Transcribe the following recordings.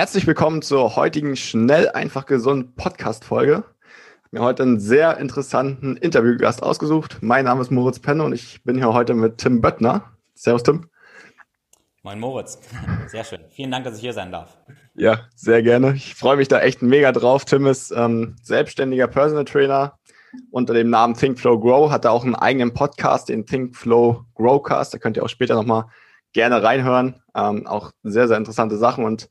Herzlich willkommen zur heutigen Schnell, einfach gesund Podcast-Folge. Ich habe mir heute einen sehr interessanten Interviewgast ausgesucht. Mein Name ist Moritz Penne und ich bin hier heute mit Tim Böttner. Servus, Tim. Moin Moritz, sehr schön. Vielen Dank, dass ich hier sein darf. Ja, sehr gerne. Ich freue mich da echt mega drauf. Tim ist ähm, selbstständiger Personal Trainer unter dem Namen Think Flow Grow, hat da auch einen eigenen Podcast, den Think Flow Growcast. Da könnt ihr auch später nochmal gerne reinhören. Ähm, auch sehr, sehr interessante Sachen und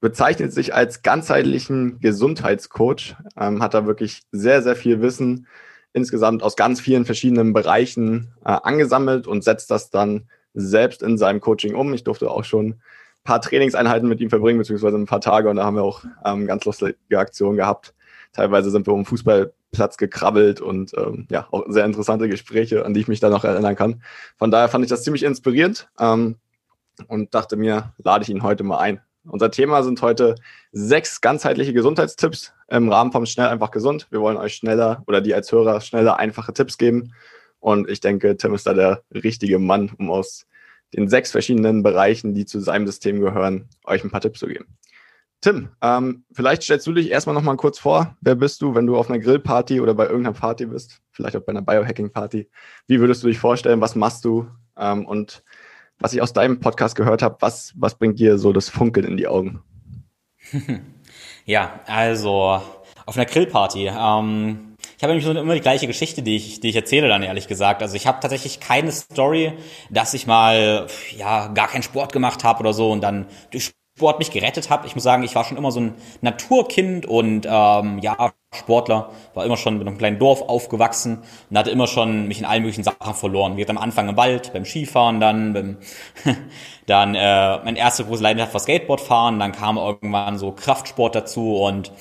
bezeichnet sich als ganzheitlichen Gesundheitscoach, ähm, hat da wirklich sehr, sehr viel Wissen insgesamt aus ganz vielen verschiedenen Bereichen äh, angesammelt und setzt das dann selbst in seinem Coaching um. Ich durfte auch schon ein paar Trainingseinheiten mit ihm verbringen, beziehungsweise ein paar Tage und da haben wir auch ähm, ganz lustige Aktionen gehabt. Teilweise sind wir um Fußballplatz gekrabbelt und ähm, ja, auch sehr interessante Gespräche, an die ich mich da noch erinnern kann. Von daher fand ich das ziemlich inspirierend ähm, und dachte mir, lade ich ihn heute mal ein. Unser Thema sind heute sechs ganzheitliche Gesundheitstipps im Rahmen vom Schnell einfach gesund. Wir wollen euch schneller oder die als Hörer schneller einfache Tipps geben. Und ich denke, Tim ist da der richtige Mann, um aus den sechs verschiedenen Bereichen, die zu seinem System gehören, euch ein paar Tipps zu geben. Tim, ähm, vielleicht stellst du dich erstmal nochmal kurz vor. Wer bist du, wenn du auf einer Grillparty oder bei irgendeiner Party bist? Vielleicht auch bei einer Biohacking-Party. Wie würdest du dich vorstellen? Was machst du? Ähm, und was ich aus deinem Podcast gehört habe, was, was bringt dir so das Funkeln in die Augen? Ja, also auf einer Grillparty. Ähm, ich habe nämlich immer die gleiche Geschichte, die ich, die ich erzähle dann ehrlich gesagt. Also ich habe tatsächlich keine Story, dass ich mal ja gar keinen Sport gemacht habe oder so und dann durch Sport mich gerettet hat. Ich muss sagen, ich war schon immer so ein Naturkind und ähm, ja, Sportler, war immer schon mit einem kleinen Dorf aufgewachsen und hatte immer schon mich in allen möglichen Sachen verloren. Wie am Anfang im Wald, beim Skifahren dann, beim dann äh, mein erste große Leidenschaft war Skateboardfahren, dann kam irgendwann so Kraftsport dazu und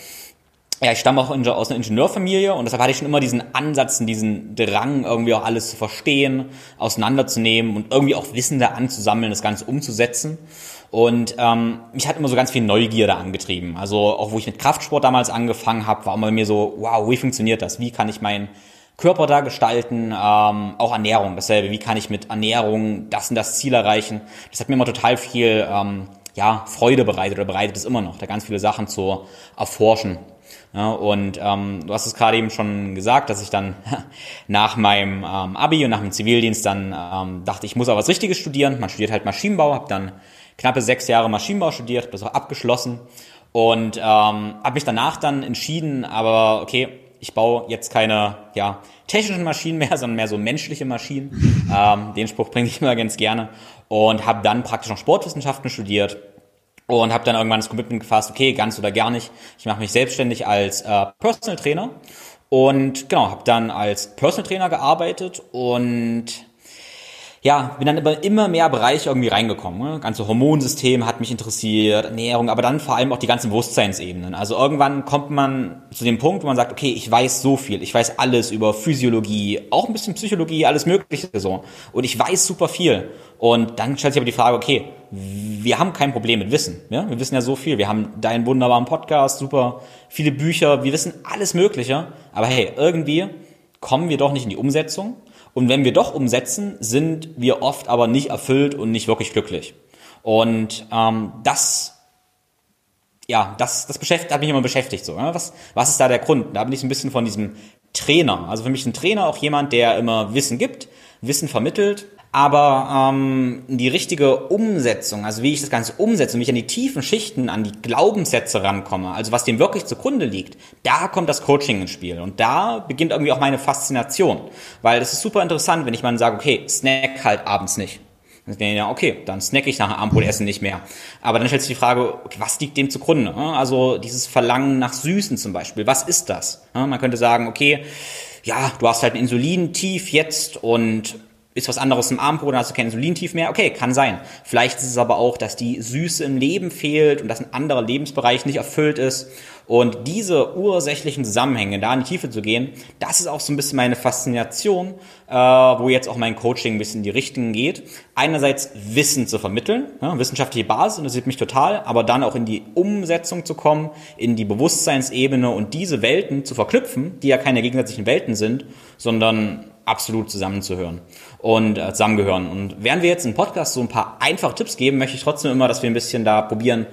ja, ich stamme auch aus einer Ingenieurfamilie und deshalb hatte ich schon immer diesen Ansatz, diesen Drang, irgendwie auch alles zu verstehen, auseinanderzunehmen und irgendwie auch Wissen da anzusammeln, das Ganze umzusetzen. Und ähm, mich hat immer so ganz viel Neugierde angetrieben. Also auch wo ich mit Kraftsport damals angefangen habe, war immer mir so, wow, wie funktioniert das? Wie kann ich meinen Körper da gestalten? Ähm, auch Ernährung, dasselbe. Wie kann ich mit Ernährung das und das Ziel erreichen? Das hat mir immer total viel ähm, ja, Freude bereitet oder bereitet es immer noch, da ganz viele Sachen zu erforschen. Ja, und ähm, du hast es gerade eben schon gesagt, dass ich dann nach meinem ähm, Abi und nach dem Zivildienst dann ähm, dachte, ich muss aber was Richtiges studieren. Man studiert halt Maschinenbau, habe dann knappe sechs Jahre Maschinenbau studiert, das auch abgeschlossen und ähm, habe mich danach dann entschieden, aber okay, ich baue jetzt keine ja, technischen Maschinen mehr, sondern mehr so menschliche Maschinen. Ähm, den Spruch bringe ich immer ganz gerne. Und habe dann praktisch noch Sportwissenschaften studiert und habe dann irgendwann das Commitment gefasst, okay, ganz oder gar nicht. Ich mache mich selbstständig als äh, Personal Trainer und genau, habe dann als Personal Trainer gearbeitet und ja, bin dann immer, immer mehr Bereiche irgendwie reingekommen. Ne? Ganze Hormonsystem hat mich interessiert, Ernährung, aber dann vor allem auch die ganzen Bewusstseinsebenen. Also irgendwann kommt man zu dem Punkt, wo man sagt, okay, ich weiß so viel, ich weiß alles über Physiologie, auch ein bisschen Psychologie, alles Mögliche so. Und ich weiß super viel. Und dann stellt sich aber die Frage, okay, wir haben kein Problem mit Wissen. Ja? Wir wissen ja so viel. Wir haben deinen wunderbaren Podcast, super viele Bücher, wir wissen alles Mögliche. Aber hey, irgendwie kommen wir doch nicht in die Umsetzung. Und wenn wir doch umsetzen, sind wir oft aber nicht erfüllt und nicht wirklich glücklich. Und ähm, das, ja, das, das beschäftigt, hat mich immer beschäftigt. So, ja? was, was ist da der Grund? Da bin ich so ein bisschen von diesem Trainer. Also für mich ein Trainer auch jemand, der immer Wissen gibt, Wissen vermittelt, aber ähm, die richtige Umsetzung, also wie ich das Ganze umsetze wie ich an die tiefen Schichten, an die Glaubenssätze rankomme, also was dem wirklich zugrunde liegt, da kommt das Coaching ins Spiel. Und da beginnt irgendwie auch meine Faszination. Weil das ist super interessant, wenn ich mal sage, okay, snack halt abends nicht. Ja, okay, dann snack ich nach dem Abendbrotessen nicht mehr. Aber dann stellt sich die Frage, okay, was liegt dem zugrunde? Also dieses Verlangen nach Süßen zum Beispiel, was ist das? Man könnte sagen, okay, ja, du hast halt ein Insulin tief jetzt und ist was anderes im Armbrot, dann hast du kein Insulintief mehr. Okay, kann sein. Vielleicht ist es aber auch, dass die Süße im Leben fehlt und dass ein anderer Lebensbereich nicht erfüllt ist. Und diese ursächlichen Zusammenhänge, da in die Tiefe zu gehen, das ist auch so ein bisschen meine Faszination, äh, wo jetzt auch mein Coaching ein bisschen in die Richtung geht. Einerseits Wissen zu vermitteln, ja, wissenschaftliche Basis interessiert mich total, aber dann auch in die Umsetzung zu kommen, in die Bewusstseinsebene und diese Welten zu verknüpfen, die ja keine gegensätzlichen Welten sind, sondern absolut zusammenzuhören und äh, zusammengehören. Und während wir jetzt im Podcast so ein paar einfache Tipps geben, möchte ich trotzdem immer, dass wir ein bisschen da probieren,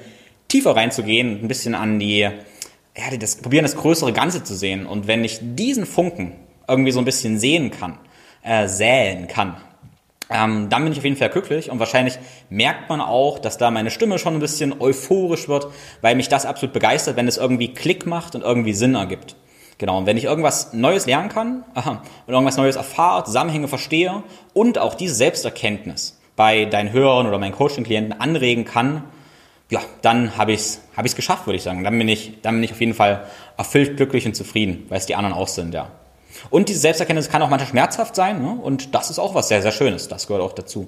tiefer reinzugehen, ein bisschen an die, ja, das, probieren das größere Ganze zu sehen. Und wenn ich diesen Funken irgendwie so ein bisschen sehen kann, äh, säen kann, ähm, dann bin ich auf jeden Fall glücklich und wahrscheinlich merkt man auch, dass da meine Stimme schon ein bisschen euphorisch wird, weil mich das absolut begeistert, wenn es irgendwie Klick macht und irgendwie Sinn ergibt. Genau, und wenn ich irgendwas Neues lernen kann aha, und irgendwas Neues erfahre, Zusammenhänge verstehe und auch diese Selbsterkenntnis bei deinen Hörern oder meinen Coaching-Klienten anregen kann, ja, dann habe ich es hab ich's geschafft, würde ich sagen. Dann bin ich, dann bin ich auf jeden Fall erfüllt, glücklich und zufrieden, weil es die anderen auch sind, ja. Und diese Selbsterkenntnis kann auch manchmal schmerzhaft sein, ne? und das ist auch was sehr, sehr Schönes. Das gehört auch dazu.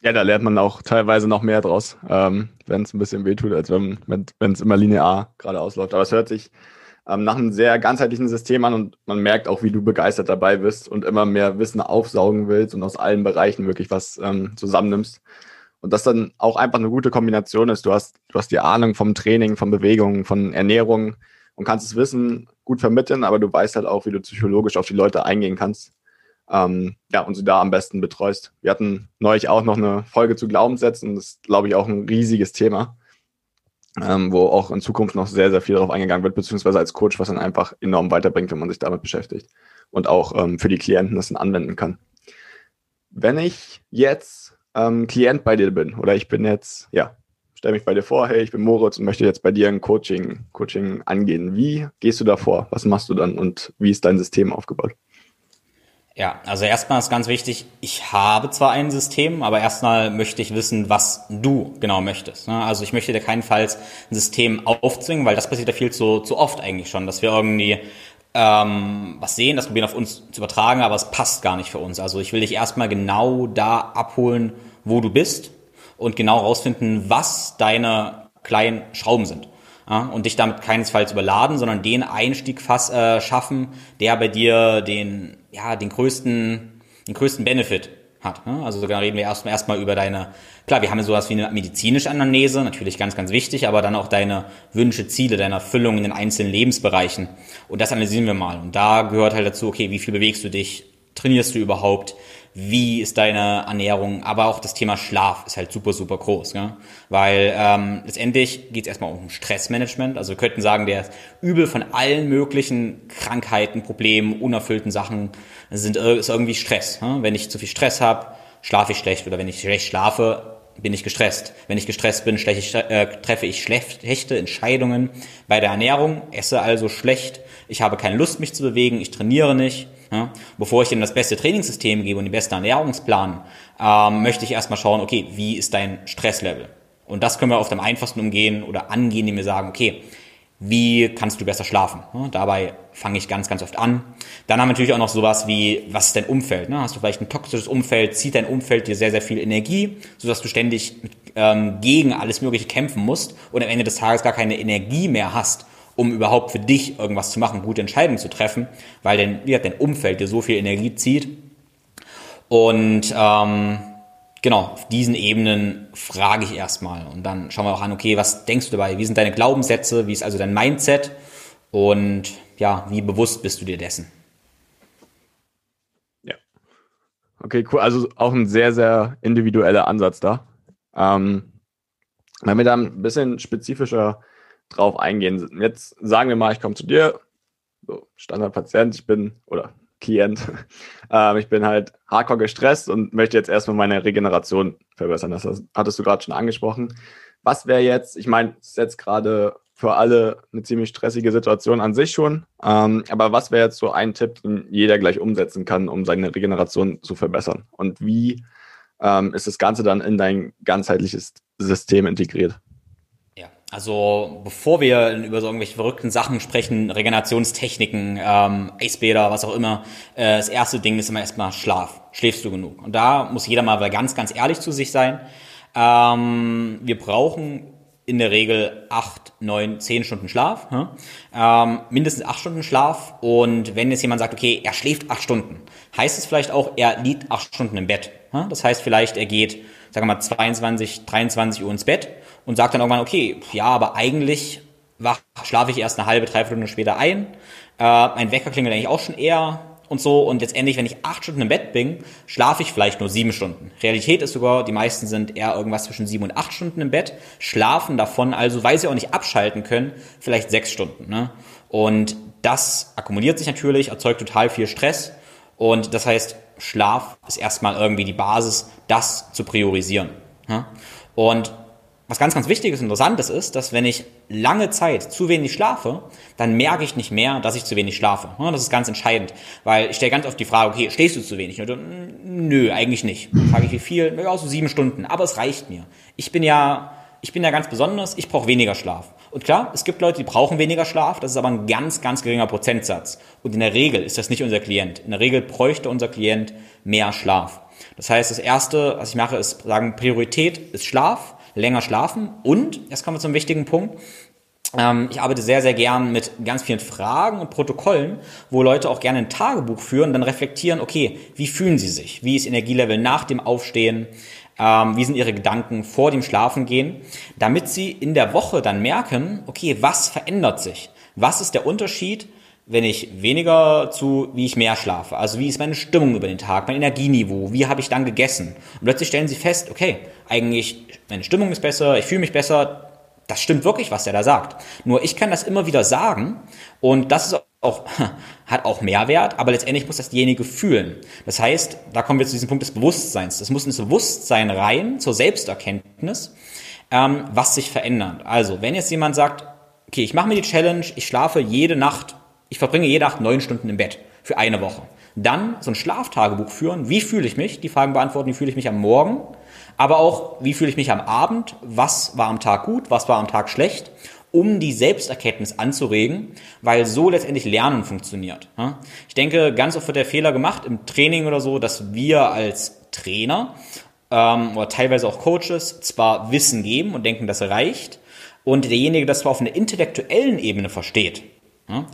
Ja, da lernt man auch teilweise noch mehr draus, ähm, wenn es ein bisschen wehtut, als wenn es immer linear geradeaus läuft. Aber es hört sich ähm, nach einem sehr ganzheitlichen System an und man merkt auch, wie du begeistert dabei bist und immer mehr Wissen aufsaugen willst und aus allen Bereichen wirklich was ähm, zusammennimmst. Und das dann auch einfach eine gute Kombination ist. Du hast, du hast die Ahnung vom Training, von Bewegungen, von Ernährung und kannst das Wissen gut vermitteln, aber du weißt halt auch, wie du psychologisch auf die Leute eingehen kannst. Ähm, ja, und sie da am besten betreust. Wir hatten neulich auch noch eine Folge zu Glaubenssätzen. Das ist, glaube ich, auch ein riesiges Thema ähm, wo auch in Zukunft noch sehr, sehr viel darauf eingegangen wird, beziehungsweise als Coach, was dann einfach enorm weiterbringt, wenn man sich damit beschäftigt und auch ähm, für die Klienten das dann anwenden kann. Wenn ich jetzt ähm, Klient bei dir bin oder ich bin jetzt, ja, stelle mich bei dir vor, hey, ich bin Moritz und möchte jetzt bei dir ein Coaching, Coaching angehen. Wie gehst du da vor? Was machst du dann und wie ist dein System aufgebaut? Ja, also erstmal ist ganz wichtig, ich habe zwar ein System, aber erstmal möchte ich wissen, was du genau möchtest. Ne? Also ich möchte dir keinenfalls ein System aufzwingen, weil das passiert ja viel zu, zu oft eigentlich schon, dass wir irgendwie ähm, was sehen, das probieren auf uns zu übertragen, aber es passt gar nicht für uns. Also ich will dich erstmal genau da abholen, wo du bist und genau rausfinden, was deine kleinen Schrauben sind. Ja, und dich damit keinesfalls überladen, sondern den Einstieg fast, äh, schaffen, der bei dir den ja, den größten, den größten Benefit hat. Ne? Also da reden wir erstmal erstmal über deine, klar, wir haben sowas wie eine medizinische Anamnese, natürlich ganz, ganz wichtig, aber dann auch deine Wünsche, Ziele, deine Erfüllung in den einzelnen Lebensbereichen. Und das analysieren wir mal. Und da gehört halt dazu, okay, wie viel bewegst du dich? Trainierst du überhaupt? Wie ist deine Ernährung, aber auch das Thema Schlaf ist halt super, super groß. Ja? Weil ähm, letztendlich geht es erstmal um Stressmanagement. Also wir könnten sagen, der Übel von allen möglichen Krankheiten, Problemen, unerfüllten Sachen sind ist irgendwie Stress. Ja? Wenn ich zu viel Stress habe, schlafe ich schlecht oder wenn ich schlecht schlafe, bin ich gestresst. Wenn ich gestresst bin, schlecht, äh, treffe ich schlechte Entscheidungen bei der Ernährung, esse also schlecht, ich habe keine Lust, mich zu bewegen, ich trainiere nicht ja? Bevor ich dir das beste Trainingssystem gebe und den besten Ernährungsplan, ähm, möchte ich erstmal schauen, okay, wie ist dein Stresslevel? Und das können wir auf dem einfachsten umgehen oder angehen, indem wir sagen, okay, wie kannst du besser schlafen? Ja, dabei fange ich ganz, ganz oft an. Dann haben wir natürlich auch noch sowas wie, was ist dein Umfeld? Ne? Hast du vielleicht ein toxisches Umfeld? Zieht dein Umfeld dir sehr, sehr viel Energie, sodass du ständig ähm, gegen alles Mögliche kämpfen musst und am Ende des Tages gar keine Energie mehr hast, um überhaupt für dich irgendwas zu machen, gute Entscheidungen zu treffen, weil dein, ja, dein Umfeld dir so viel Energie zieht. Und ähm, genau, auf diesen Ebenen frage ich erstmal und dann schauen wir auch an, okay, was denkst du dabei? Wie sind deine Glaubenssätze? Wie ist also dein Mindset? Und ja, wie bewusst bist du dir dessen? Ja. Okay, cool. Also auch ein sehr, sehr individueller Ansatz da. Ähm, wenn wir da ein bisschen spezifischer drauf eingehen. Jetzt sagen wir mal, ich komme zu dir, so Standardpatient, ich bin, oder Klient, ähm, ich bin halt hardcore gestresst und möchte jetzt erstmal meine Regeneration verbessern. Das hattest du gerade schon angesprochen. Was wäre jetzt, ich meine, es ist jetzt gerade für alle eine ziemlich stressige Situation an sich schon, ähm, aber was wäre jetzt so ein Tipp, den jeder gleich umsetzen kann, um seine Regeneration zu verbessern? Und wie ähm, ist das Ganze dann in dein ganzheitliches System integriert? Also bevor wir über so irgendwelche verrückten Sachen sprechen, Regenerationstechniken, ähm, Eisbäder, was auch immer, äh, das erste Ding ist immer erstmal Schlaf. Schläfst du genug? Und da muss jeder mal ganz, ganz ehrlich zu sich sein. Ähm, wir brauchen in der Regel acht, neun, zehn Stunden Schlaf. Hm? Ähm, mindestens acht Stunden Schlaf. Und wenn jetzt jemand sagt, okay, er schläft acht Stunden, heißt es vielleicht auch, er liegt acht Stunden im Bett. Hm? Das heißt vielleicht, er geht, sagen wir mal, 22, 23 Uhr ins Bett und sagt dann irgendwann, okay, ja, aber eigentlich wach, schlafe ich erst eine halbe, dreiviertel Stunde später ein. Äh, mein Wecker klingelt eigentlich auch schon eher und so. Und letztendlich, wenn ich acht Stunden im Bett bin, schlafe ich vielleicht nur sieben Stunden. Realität ist sogar, die meisten sind eher irgendwas zwischen sieben und acht Stunden im Bett, schlafen davon also, weil sie auch nicht abschalten können, vielleicht sechs Stunden. Ne? Und das akkumuliert sich natürlich, erzeugt total viel Stress. Und das heißt, Schlaf ist erstmal irgendwie die Basis, das zu priorisieren. Ne? Und was ganz, ganz Wichtiges und Interessantes ist, dass wenn ich lange Zeit zu wenig schlafe, dann merke ich nicht mehr, dass ich zu wenig schlafe. Das ist ganz entscheidend, weil ich stelle ganz oft die Frage, okay, stehst du zu wenig? Und, nö, eigentlich nicht. Dann frage ich, wie viel? Ja, so sieben Stunden, aber es reicht mir. Ich bin ja, ich bin ja ganz besonders, ich brauche weniger Schlaf. Und klar, es gibt Leute, die brauchen weniger Schlaf, das ist aber ein ganz, ganz geringer Prozentsatz. Und in der Regel ist das nicht unser Klient. In der Regel bräuchte unser Klient mehr Schlaf. Das heißt, das Erste, was ich mache, ist sagen, Priorität ist Schlaf länger schlafen. Und, jetzt kommen wir zum wichtigen Punkt, ähm, ich arbeite sehr, sehr gern mit ganz vielen Fragen und Protokollen, wo Leute auch gerne ein Tagebuch führen, dann reflektieren, okay, wie fühlen sie sich? Wie ist Energielevel nach dem Aufstehen? Ähm, wie sind ihre Gedanken vor dem Schlafengehen? Damit sie in der Woche dann merken, okay, was verändert sich? Was ist der Unterschied wenn ich weniger zu, wie ich mehr schlafe. Also wie ist meine Stimmung über den Tag, mein Energieniveau, wie habe ich dann gegessen. Und plötzlich stellen sie fest, okay, eigentlich meine Stimmung ist besser, ich fühle mich besser. Das stimmt wirklich, was der da sagt. Nur ich kann das immer wieder sagen und das ist auch, hat auch Mehrwert, aber letztendlich muss das diejenige fühlen. Das heißt, da kommen wir zu diesem Punkt des Bewusstseins. Das muss ins Bewusstsein rein, zur Selbsterkenntnis, ähm, was sich verändert. Also, wenn jetzt jemand sagt, okay, ich mache mir die Challenge, ich schlafe jede Nacht ich verbringe jede Nacht neun Stunden im Bett für eine Woche. Dann so ein Schlaftagebuch führen. Wie fühle ich mich? Die Fragen beantworten, wie fühle ich mich am Morgen? Aber auch, wie fühle ich mich am Abend? Was war am Tag gut? Was war am Tag schlecht? Um die Selbsterkenntnis anzuregen, weil so letztendlich Lernen funktioniert. Ich denke, ganz oft wird der Fehler gemacht im Training oder so, dass wir als Trainer ähm, oder teilweise auch Coaches zwar Wissen geben und denken, das reicht, und derjenige das zwar auf einer intellektuellen Ebene versteht,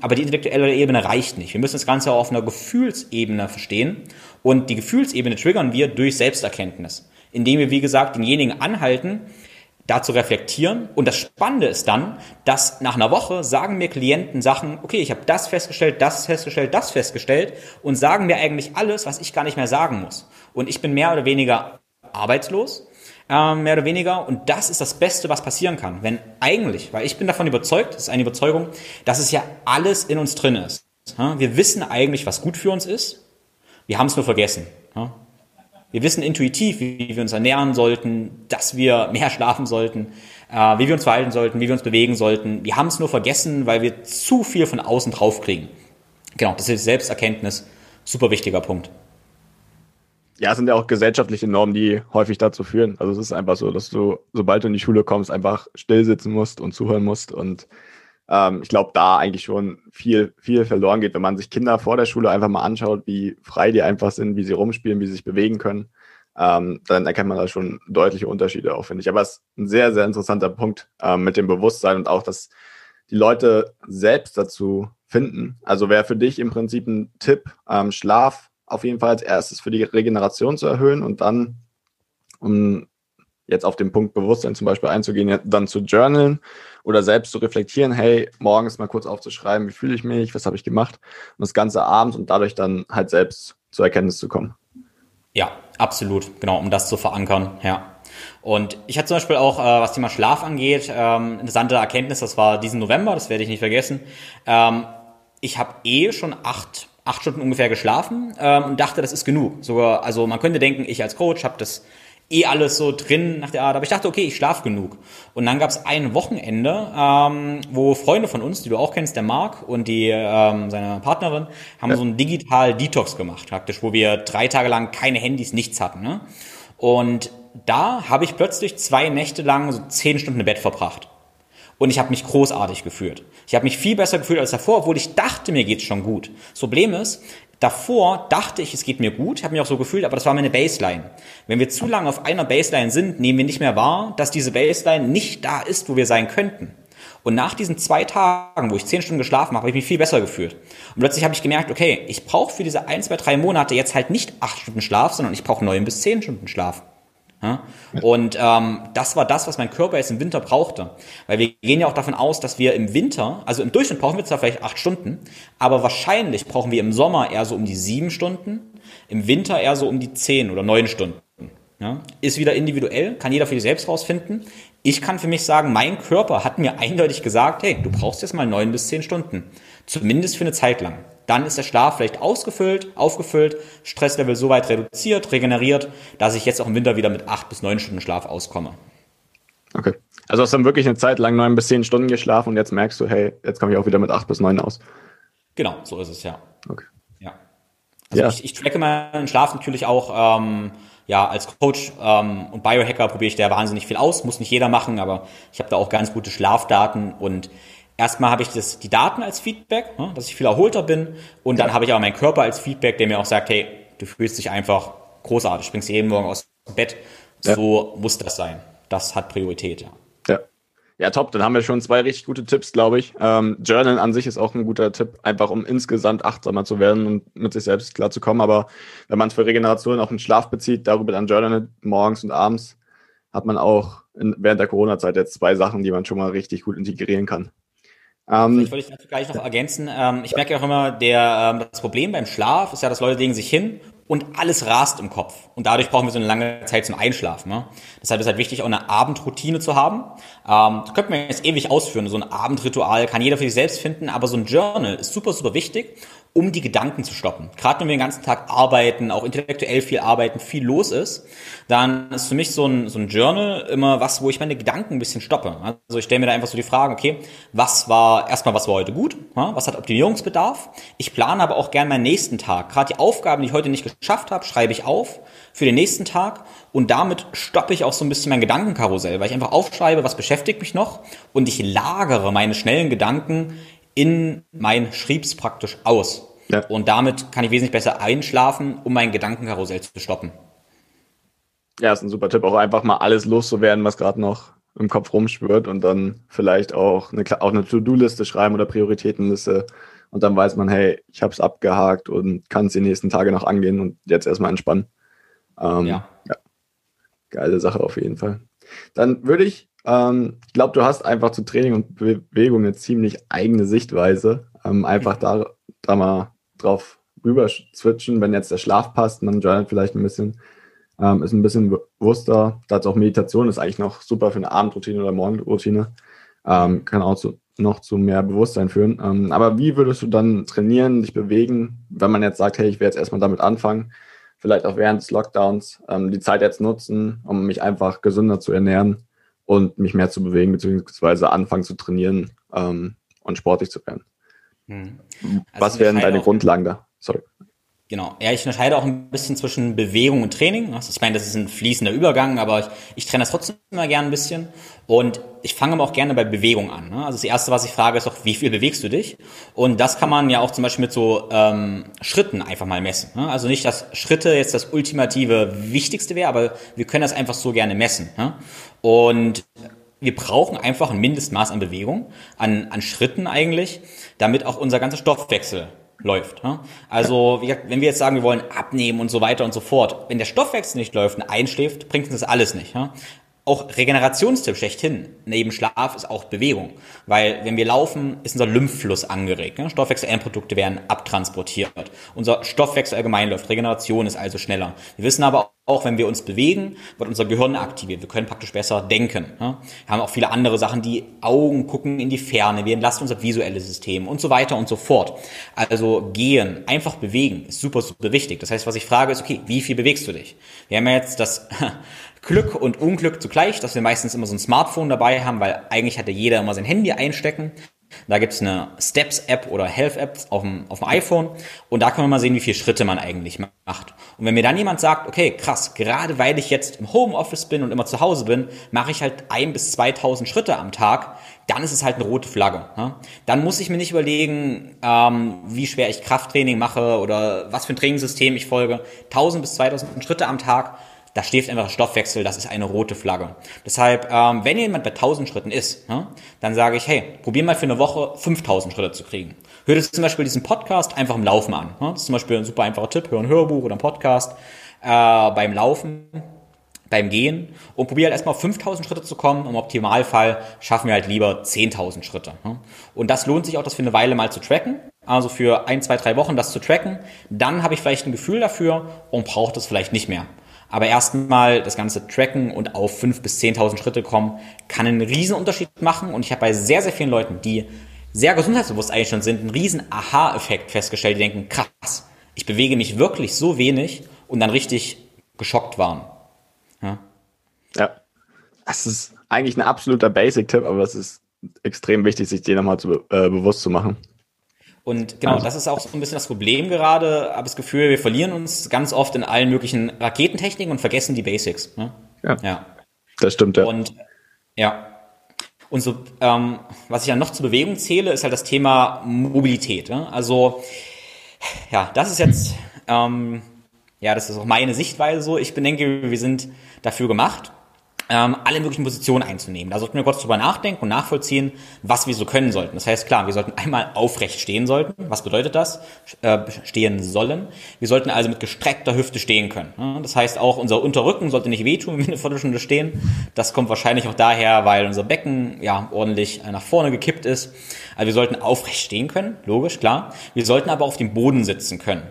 aber die intellektuelle Ebene reicht nicht. Wir müssen das Ganze auch auf einer Gefühlsebene verstehen. Und die Gefühlsebene triggern wir durch Selbsterkenntnis, indem wir, wie gesagt, denjenigen anhalten, da zu reflektieren. Und das Spannende ist dann, dass nach einer Woche sagen mir Klienten Sachen, okay, ich habe das festgestellt, das festgestellt, das festgestellt und sagen mir eigentlich alles, was ich gar nicht mehr sagen muss. Und ich bin mehr oder weniger arbeitslos ähm, mehr oder weniger. Und das ist das Beste, was passieren kann. Wenn eigentlich, weil ich bin davon überzeugt, das ist eine Überzeugung, dass es ja alles in uns drin ist. Wir wissen eigentlich, was gut für uns ist. Wir haben es nur vergessen. Wir wissen intuitiv, wie wir uns ernähren sollten, dass wir mehr schlafen sollten, äh, wie wir uns verhalten sollten, wie wir uns bewegen sollten. Wir haben es nur vergessen, weil wir zu viel von außen draufkriegen. Genau, das ist Selbsterkenntnis. Super wichtiger Punkt ja, es sind ja auch gesellschaftliche Normen, die häufig dazu führen. Also es ist einfach so, dass du, sobald du in die Schule kommst, einfach still sitzen musst und zuhören musst. Und ähm, ich glaube, da eigentlich schon viel, viel verloren geht, wenn man sich Kinder vor der Schule einfach mal anschaut, wie frei die einfach sind, wie sie rumspielen, wie sie sich bewegen können. Ähm, dann erkennt man da schon deutliche Unterschiede auch, finde ich. Aber es ist ein sehr, sehr interessanter Punkt ähm, mit dem Bewusstsein und auch, dass die Leute selbst dazu finden. Also wäre für dich im Prinzip ein Tipp, ähm, Schlaf auf jeden Fall als erstes für die Regeneration zu erhöhen und dann, um jetzt auf den Punkt Bewusstsein zum Beispiel einzugehen, dann zu journalen oder selbst zu reflektieren, hey, morgens mal kurz aufzuschreiben, wie fühle ich mich, was habe ich gemacht und das Ganze abends und dadurch dann halt selbst zur Erkenntnis zu kommen. Ja, absolut, genau, um das zu verankern, ja. Und ich hatte zum Beispiel auch, äh, was Thema Schlaf angeht, ähm, interessante Erkenntnis, das war diesen November, das werde ich nicht vergessen. Ähm, ich habe eh schon acht acht Stunden ungefähr geschlafen ähm, und dachte, das ist genug. Sogar, also man könnte denken, ich als Coach habe das eh alles so drin nach der Art, aber ich dachte, okay, ich schlafe genug. Und dann gab es ein Wochenende, ähm, wo Freunde von uns, die du auch kennst, der Marc und die ähm, seine Partnerin, haben ja. so einen digital Detox gemacht, praktisch, wo wir drei Tage lang keine Handys, nichts hatten. Ne? Und da habe ich plötzlich zwei Nächte lang so zehn Stunden im Bett verbracht. Und ich habe mich großartig gefühlt. Ich habe mich viel besser gefühlt als davor, obwohl ich dachte, mir geht's schon gut. Das Problem ist, davor dachte ich, es geht mir gut, habe mich auch so gefühlt, aber das war meine Baseline. Wenn wir zu lange auf einer Baseline sind, nehmen wir nicht mehr wahr, dass diese Baseline nicht da ist, wo wir sein könnten. Und nach diesen zwei Tagen, wo ich zehn Stunden geschlafen habe, habe ich mich viel besser gefühlt. Und plötzlich habe ich gemerkt, okay, ich brauche für diese ein, zwei, drei Monate jetzt halt nicht acht Stunden Schlaf, sondern ich brauche neun bis zehn Stunden Schlaf. Und ähm, das war das, was mein Körper jetzt im Winter brauchte. Weil wir gehen ja auch davon aus, dass wir im Winter, also im Durchschnitt brauchen wir zwar vielleicht acht Stunden, aber wahrscheinlich brauchen wir im Sommer eher so um die sieben Stunden, im Winter eher so um die zehn oder neun Stunden. Ja? Ist wieder individuell, kann jeder für sich selbst rausfinden. Ich kann für mich sagen, mein Körper hat mir eindeutig gesagt, hey, du brauchst jetzt mal neun bis zehn Stunden. Zumindest für eine Zeit lang. Dann ist der Schlaf vielleicht ausgefüllt, aufgefüllt, Stresslevel so weit reduziert, regeneriert, dass ich jetzt auch im Winter wieder mit acht bis neun Stunden Schlaf auskomme. Okay. Also hast du dann wirklich eine Zeit lang neun bis zehn Stunden geschlafen und jetzt merkst du, hey, jetzt komme ich auch wieder mit acht bis neun aus. Genau, so ist es ja. Okay. Ja. Also ja. Ich, ich tracke meinen Schlaf natürlich auch ähm, ja, als Coach ähm, und Biohacker probiere ich da wahnsinnig viel aus. Muss nicht jeder machen, aber ich habe da auch ganz gute Schlafdaten und erstmal habe ich das, die Daten als Feedback, ne, dass ich viel erholter bin und dann habe ich auch meinen Körper als Feedback, der mir auch sagt, hey, du fühlst dich einfach großartig, springst jeden Morgen aus dem Bett. So ja. muss das sein. Das hat Priorität, ja. Ja. Ja, top. Dann haben wir schon zwei richtig gute Tipps, glaube ich. Ähm, Journal an sich ist auch ein guter Tipp, einfach um insgesamt achtsamer zu werden und mit sich selbst klar zu kommen. Aber wenn man es für Regeneration auf den Schlaf bezieht, darüber dann Journal morgens und abends, hat man auch in, während der Corona-Zeit jetzt zwei Sachen, die man schon mal richtig gut integrieren kann. Ähm, Vielleicht wollte ich dazu gleich noch ergänzen. Ähm, ich merke ja auch immer, der, ähm, das Problem beim Schlaf ist ja, dass Leute legen sich hin und alles rast im Kopf. Und dadurch brauchen wir so eine lange Zeit zum Einschlafen. Ne? Deshalb ist halt wichtig, auch eine Abendroutine zu haben. Ähm, das könnte man jetzt ewig ausführen. So ein Abendritual kann jeder für sich selbst finden, aber so ein Journal ist super, super wichtig um die Gedanken zu stoppen. Gerade wenn wir den ganzen Tag arbeiten, auch intellektuell viel arbeiten, viel los ist, dann ist für mich so ein, so ein Journal immer was, wo ich meine Gedanken ein bisschen stoppe. Also ich stelle mir da einfach so die Frage, okay, was war, erstmal, was war heute gut? Was hat Optimierungsbedarf? Ich plane aber auch gern meinen nächsten Tag. Gerade die Aufgaben, die ich heute nicht geschafft habe, schreibe ich auf für den nächsten Tag und damit stoppe ich auch so ein bisschen mein Gedankenkarussell, weil ich einfach aufschreibe, was beschäftigt mich noch und ich lagere meine schnellen Gedanken in mein Schriebs praktisch aus. Ja. Und damit kann ich wesentlich besser einschlafen, um mein Gedankenkarussell zu stoppen. Ja, ist ein super Tipp, auch einfach mal alles loszuwerden, was gerade noch im Kopf rumschwirrt und dann vielleicht auch eine, auch eine To-Do-Liste schreiben oder Prioritätenliste. Und dann weiß man, hey, ich habe es abgehakt und kann es die nächsten Tage noch angehen und jetzt erstmal entspannen. Ähm, ja. ja. Geile Sache auf jeden Fall. Dann würde ich ähm, ich glaube, du hast einfach zu Training und Bewegung eine ziemlich eigene Sichtweise. Ähm, einfach da, da mal drauf rüber switchen, wenn jetzt der Schlaf passt, man journalt vielleicht ein bisschen, ähm, ist ein bisschen bewusster. Dazu auch Meditation ist eigentlich noch super für eine Abendroutine oder Morgenroutine. Ähm, kann auch zu, noch zu mehr Bewusstsein führen. Ähm, aber wie würdest du dann trainieren, dich bewegen, wenn man jetzt sagt, hey, ich werde jetzt erstmal damit anfangen, vielleicht auch während des Lockdowns ähm, die Zeit jetzt nutzen, um mich einfach gesünder zu ernähren? und mich mehr zu bewegen, beziehungsweise anfangen zu trainieren ähm, und sportlich zu werden. Hm. Also Was wären deine Grundlagen da? Sorry. Genau. Ja, ich unterscheide auch ein bisschen zwischen Bewegung und Training. Also ich meine, das ist ein fließender Übergang, aber ich, ich trenne das trotzdem immer gerne ein bisschen. Und ich fange aber auch gerne bei Bewegung an. Ne? Also das Erste, was ich frage, ist doch, wie viel bewegst du dich? Und das kann man ja auch zum Beispiel mit so ähm, Schritten einfach mal messen. Ne? Also nicht, dass Schritte jetzt das ultimative Wichtigste wäre, aber wir können das einfach so gerne messen. Ne? Und wir brauchen einfach ein Mindestmaß an Bewegung, an, an Schritten eigentlich, damit auch unser ganzer Stoffwechsel läuft. Also wenn wir jetzt sagen, wir wollen abnehmen und so weiter und so fort, wenn der Stoffwechsel nicht läuft und einschläft, bringt uns das alles nicht auch Regenerationstipp schlechthin neben Schlaf ist auch Bewegung. Weil wenn wir laufen, ist unser Lymphfluss angeregt. Ne? Stoffwechselendprodukte werden abtransportiert. Unser Stoffwechsel allgemein läuft. Regeneration ist also schneller. Wir wissen aber auch, wenn wir uns bewegen, wird unser Gehirn aktiviert. Wir können praktisch besser denken. Ne? Wir haben auch viele andere Sachen, die Augen gucken in die Ferne. Wir entlasten unser visuelles System und so weiter und so fort. Also gehen, einfach bewegen ist super, super wichtig. Das heißt, was ich frage ist, okay, wie viel bewegst du dich? Wir haben ja jetzt das Glück und Unglück zugleich, dass wir meistens immer so ein Smartphone dabei haben, weil eigentlich hatte jeder immer sein Handy einstecken. Da gibt's eine Steps-App oder Health-App auf dem, auf dem iPhone und da kann man mal sehen, wie viele Schritte man eigentlich macht. Und wenn mir dann jemand sagt, okay, krass, gerade weil ich jetzt im Homeoffice bin und immer zu Hause bin, mache ich halt ein bis 2000 Schritte am Tag, dann ist es halt eine rote Flagge. Ne? Dann muss ich mir nicht überlegen, ähm, wie schwer ich Krafttraining mache oder was für ein Trainingssystem ich folge. 1000 bis 2000 Schritte am Tag da steht einfach Stoffwechsel, das ist eine rote Flagge. Deshalb, ähm, wenn jemand bei 1000 Schritten ist, ja, dann sage ich, hey, probier mal für eine Woche 5000 Schritte zu kriegen. Hör dir zum Beispiel diesen Podcast einfach im Laufen an. Ja. Das ist zum Beispiel ein super einfacher Tipp, hör ein Hörbuch oder ein Podcast äh, beim Laufen beim Gehen und probier halt erstmal 5000 Schritte zu kommen. Im Optimalfall schaffen wir halt lieber 10.000 Schritte. Und das lohnt sich auch, das für eine Weile mal zu tracken. Also für ein, zwei, drei Wochen das zu tracken. Dann habe ich vielleicht ein Gefühl dafür und brauche das vielleicht nicht mehr. Aber erstmal das ganze Tracken und auf 5.000 bis 10.000 Schritte kommen, kann einen riesen Unterschied machen. Und ich habe bei sehr, sehr vielen Leuten, die sehr gesundheitsbewusst eigentlich schon sind, einen riesen Aha-Effekt festgestellt. Die denken, krass, ich bewege mich wirklich so wenig und dann richtig geschockt waren. Ja. ja. Das ist eigentlich ein absoluter Basic-Tipp, aber es ist extrem wichtig, sich den nochmal zu, äh, bewusst zu machen. Und genau, also. das ist auch so ein bisschen das Problem gerade. Habe das Gefühl, wir verlieren uns ganz oft in allen möglichen Raketentechniken und vergessen die Basics. Ne? Ja. ja. Das stimmt, ja. Und ja. Und so, ähm, was ich ja noch zur Bewegung zähle, ist halt das Thema Mobilität. Ne? Also, ja, das ist jetzt, ähm, ja, das ist auch meine Sichtweise so. Ich denke, wir sind dafür gemacht, ähm, alle möglichen Positionen einzunehmen. Da sollten wir kurz drüber nachdenken und nachvollziehen, was wir so können sollten. Das heißt, klar, wir sollten einmal aufrecht stehen sollten. Was bedeutet das? Äh, stehen sollen. Wir sollten also mit gestreckter Hüfte stehen können. Das heißt, auch unser Unterrücken sollte nicht wehtun, wenn wir eine Viertelstunde stehen. Das kommt wahrscheinlich auch daher, weil unser Becken ja ordentlich nach vorne gekippt ist. Also wir sollten aufrecht stehen können, logisch, klar. Wir sollten aber auf dem Boden sitzen können.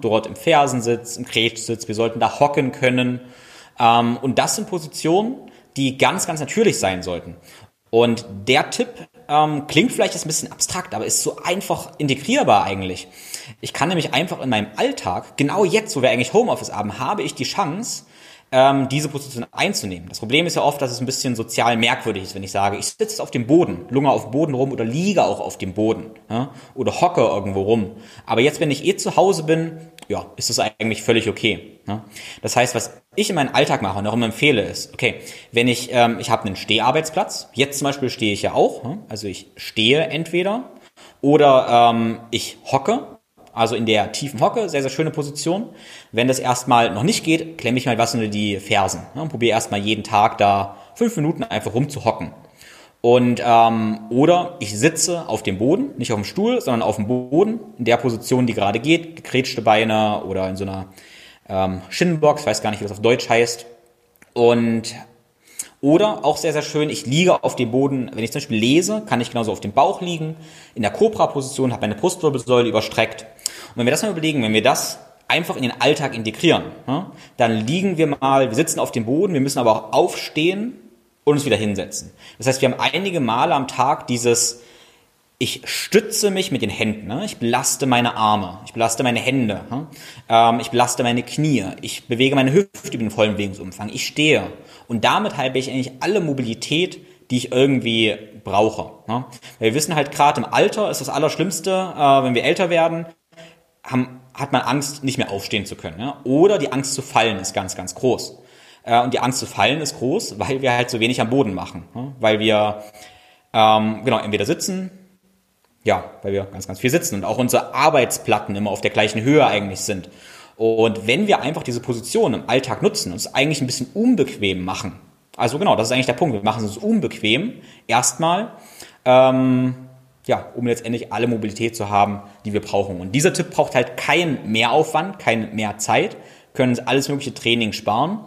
Dort im Fersensitz, im Kretschsitz. Wir sollten da hocken können ähm, und das sind Positionen, die ganz, ganz natürlich sein sollten. Und der Tipp ähm, klingt vielleicht jetzt ein bisschen abstrakt, aber ist so einfach integrierbar eigentlich. Ich kann nämlich einfach in meinem Alltag, genau jetzt, wo wir eigentlich Homeoffice haben, habe ich die Chance, ähm, diese Position einzunehmen. Das Problem ist ja oft, dass es ein bisschen sozial merkwürdig ist, wenn ich sage, ich sitze auf dem Boden, lunge auf dem Boden rum oder liege auch auf dem Boden ja, oder hocke irgendwo rum. Aber jetzt, wenn ich eh zu Hause bin, ja, ist das eigentlich völlig okay. Ja. Das heißt, was ich in meinem Alltag mache und auch immer empfehle, ist, okay, wenn ich, ähm, ich habe einen Steharbeitsplatz, jetzt zum Beispiel stehe ich ja auch, ja, also ich stehe entweder oder ähm, ich hocke also in der tiefen Hocke, sehr, sehr schöne Position. Wenn das erstmal noch nicht geht, klemme ich mal was unter die Fersen ne, und probiere erstmal jeden Tag da fünf Minuten einfach rumzuhocken. Und ähm, oder ich sitze auf dem Boden, nicht auf dem Stuhl, sondern auf dem Boden, in der Position, die gerade geht, gekrätschte Beine oder in so einer ähm, Schinnenbox, weiß gar nicht, wie das auf Deutsch heißt. Und oder auch sehr, sehr schön, ich liege auf dem Boden, wenn ich zum Beispiel lese, kann ich genauso auf dem Bauch liegen, in der Cobra-Position, habe meine Brustwirbelsäule überstreckt. Und wenn wir das mal überlegen, wenn wir das einfach in den Alltag integrieren, dann liegen wir mal, wir sitzen auf dem Boden, wir müssen aber auch aufstehen und uns wieder hinsetzen. Das heißt, wir haben einige Male am Tag dieses, ich stütze mich mit den Händen, ne? ich belaste meine Arme, ich belaste meine Hände, ähm, ich belaste meine Knie, ich bewege meine Hüfte über den vollen Bewegungsumfang, ich stehe. Und damit habe ich eigentlich alle Mobilität, die ich irgendwie brauche. Ne? Weil wir wissen halt gerade im Alter ist das Allerschlimmste, äh, wenn wir älter werden, haben, hat man Angst, nicht mehr aufstehen zu können. Oder die Angst zu fallen ist ganz, ganz groß. Äh, und die Angst zu fallen ist groß, weil wir halt so wenig am Boden machen. Ne? Weil wir ähm, genau entweder sitzen, ja, weil wir ganz, ganz viel sitzen und auch unsere Arbeitsplatten immer auf der gleichen Höhe eigentlich sind. Und wenn wir einfach diese Position im Alltag nutzen, uns eigentlich ein bisschen unbequem machen, also genau, das ist eigentlich der Punkt, wir machen es uns unbequem, erstmal, ähm, ja, um letztendlich alle Mobilität zu haben, die wir brauchen. Und dieser Tipp braucht halt keinen Mehraufwand, kein mehr Zeit, können uns alles mögliche Training sparen,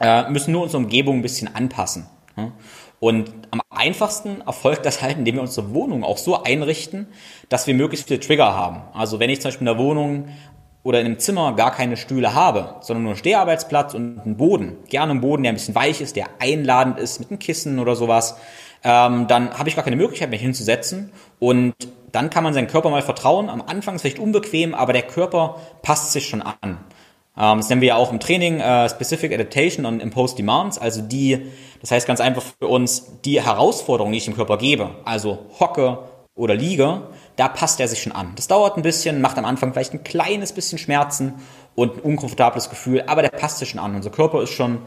äh, müssen nur unsere Umgebung ein bisschen anpassen. Ja? Und am einfachsten erfolgt das halt, indem wir unsere Wohnung auch so einrichten, dass wir möglichst viele Trigger haben. Also wenn ich zum Beispiel in der Wohnung oder in einem Zimmer gar keine Stühle habe, sondern nur einen Steharbeitsplatz und einen Boden, gerne einen Boden, der ein bisschen weich ist, der einladend ist mit einem Kissen oder sowas, ähm, dann habe ich gar keine Möglichkeit, mich hinzusetzen und dann kann man seinen Körper mal vertrauen. Am Anfang ist es vielleicht unbequem, aber der Körper passt sich schon an. Ähm, das nennen wir ja auch im Training äh, Specific Adaptation on Imposed Demands, also die, das heißt ganz einfach für uns, die Herausforderung, die ich dem Körper gebe, also hocke, oder liege, da passt er sich schon an. Das dauert ein bisschen, macht am Anfang vielleicht ein kleines bisschen Schmerzen und ein unkomfortables Gefühl, aber der passt sich schon an. Unser Körper ist schon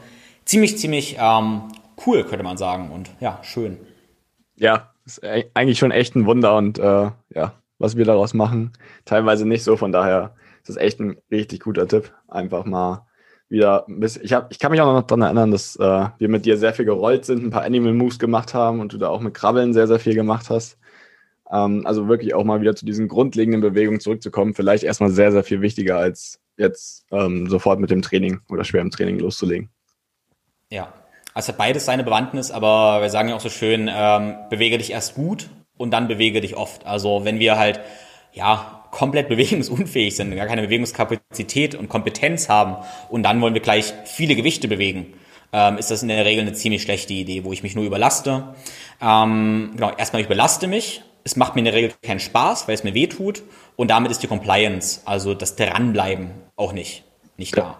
ziemlich, ziemlich ähm, cool, könnte man sagen. Und ja, schön. Ja, ist eigentlich schon echt ein Wunder und äh, ja, was wir daraus machen, teilweise nicht so. Von daher ist das echt ein richtig guter Tipp. Einfach mal wieder ein bisschen. Ich, hab, ich kann mich auch noch daran erinnern, dass äh, wir mit dir sehr viel gerollt sind, ein paar Animal Moves gemacht haben und du da auch mit Krabbeln sehr, sehr viel gemacht hast. Ähm, also wirklich auch mal wieder zu diesen grundlegenden Bewegungen zurückzukommen. Vielleicht erstmal sehr, sehr viel wichtiger als jetzt ähm, sofort mit dem Training oder schwerem Training loszulegen. Ja, also hat beides seine Bewandtnis, aber wir sagen ja auch so schön, ähm, bewege dich erst gut und dann bewege dich oft. Also wenn wir halt, ja, komplett bewegungsunfähig sind, gar keine Bewegungskapazität und Kompetenz haben und dann wollen wir gleich viele Gewichte bewegen, ähm, ist das in der Regel eine ziemlich schlechte Idee, wo ich mich nur überlaste. Ähm, genau, erstmal ich überlaste mich, es macht mir in der Regel keinen Spaß, weil es mir weh tut und damit ist die Compliance, also das Dranbleiben auch nicht, nicht da.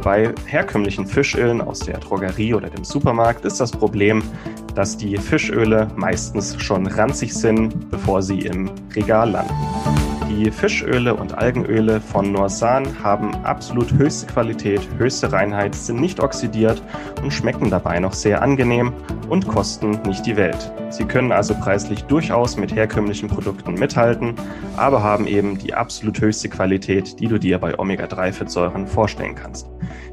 Bei herkömmlichen Fischölen aus der Drogerie oder dem Supermarkt ist das Problem, dass die Fischöle meistens schon ranzig sind, bevor sie im Regal landen. Die Fischöle und Algenöle von Norsan haben absolut höchste Qualität, höchste Reinheit, sind nicht oxidiert und schmecken dabei noch sehr angenehm und kosten nicht die Welt. Sie können also preislich durchaus mit herkömmlichen Produkten mithalten, aber haben eben die absolut höchste Qualität, die du dir bei Omega-3-Fettsäuren vorstellen kannst.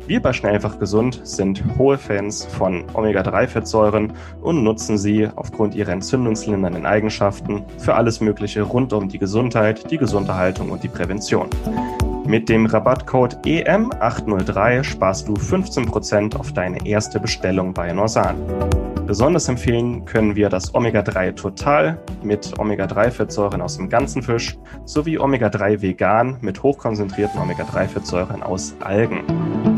Wir bei Schnellfach Gesund sind hohe Fans von Omega-3-Fettsäuren und nutzen sie aufgrund ihrer entzündungslindernden Eigenschaften für alles Mögliche rund um die Gesundheit, die Gesunderhaltung und die Prävention. Mit dem Rabattcode EM803 sparst du 15% auf deine erste Bestellung bei Norsan. Besonders empfehlen können wir das Omega-3 Total mit Omega-3-Fettsäuren aus dem ganzen Fisch sowie Omega-3 Vegan mit hochkonzentrierten Omega-3-Fettsäuren aus Algen.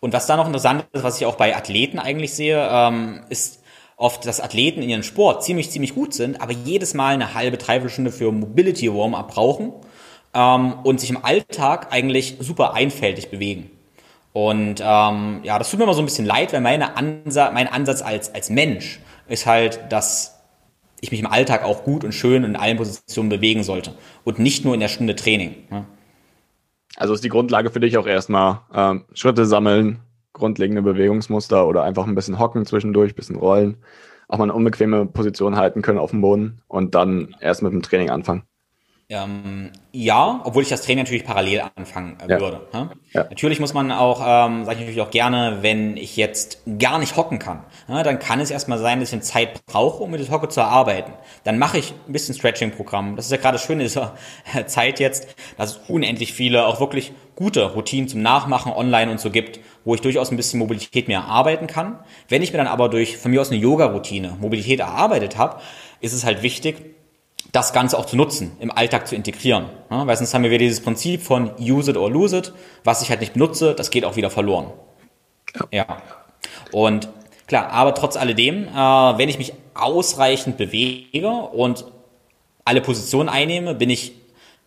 Und was da noch interessant ist, was ich auch bei Athleten eigentlich sehe, ähm, ist oft, dass Athleten in ihrem Sport ziemlich, ziemlich gut sind, aber jedes Mal eine halbe, dreiviertel Stunde für Mobility Warm-up brauchen ähm, und sich im Alltag eigentlich super einfältig bewegen. Und ähm, ja, das tut mir immer so ein bisschen leid, weil meine Ansa mein Ansatz als, als Mensch ist halt, dass ich mich im Alltag auch gut und schön in allen Positionen bewegen sollte und nicht nur in der Stunde Training. Ne? Also ist die Grundlage für dich auch erstmal ähm, Schritte sammeln, grundlegende Bewegungsmuster oder einfach ein bisschen hocken zwischendurch, bisschen rollen, auch mal eine unbequeme Position halten können auf dem Boden und dann erst mit dem Training anfangen. Ähm, ja, obwohl ich das Training natürlich parallel anfangen äh, ja. würde. Ja? Ja. Natürlich muss man auch, ähm, sage ich natürlich auch gerne, wenn ich jetzt gar nicht hocken kann, ja, dann kann es erstmal sein, dass ich eine Zeit brauche, um mit der Hocke zu arbeiten. Dann mache ich ein bisschen Stretching-Programm. Das ist ja gerade schön in dieser Zeit jetzt, dass es unendlich viele auch wirklich gute Routinen zum Nachmachen online und so gibt, wo ich durchaus ein bisschen Mobilität mehr erarbeiten kann. Wenn ich mir dann aber durch von mir aus eine Yoga-Routine Mobilität erarbeitet habe, ist es halt wichtig, das Ganze auch zu nutzen, im Alltag zu integrieren. Ja, weil sonst haben wir wieder dieses Prinzip von use it or lose it. Was ich halt nicht benutze, das geht auch wieder verloren. Ja. ja. Und klar, aber trotz alledem, äh, wenn ich mich ausreichend bewege und alle Positionen einnehme, bin ich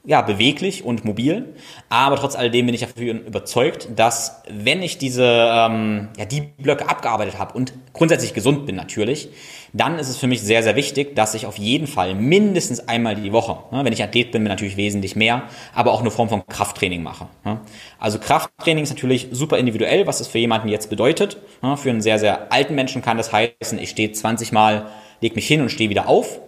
ja, beweglich und mobil. Aber trotz alledem bin ich dafür überzeugt, dass wenn ich diese, ähm, ja, die Blöcke abgearbeitet habe und grundsätzlich gesund bin natürlich, dann ist es für mich sehr, sehr wichtig, dass ich auf jeden Fall mindestens einmal die Woche, ne, wenn ich Athlet bin, natürlich wesentlich mehr, aber auch eine Form von Krafttraining mache. Ne. Also Krafttraining ist natürlich super individuell, was es für jemanden jetzt bedeutet. Ne. Für einen sehr, sehr alten Menschen kann das heißen, ich stehe 20 Mal leg mich hin und stehe wieder auf.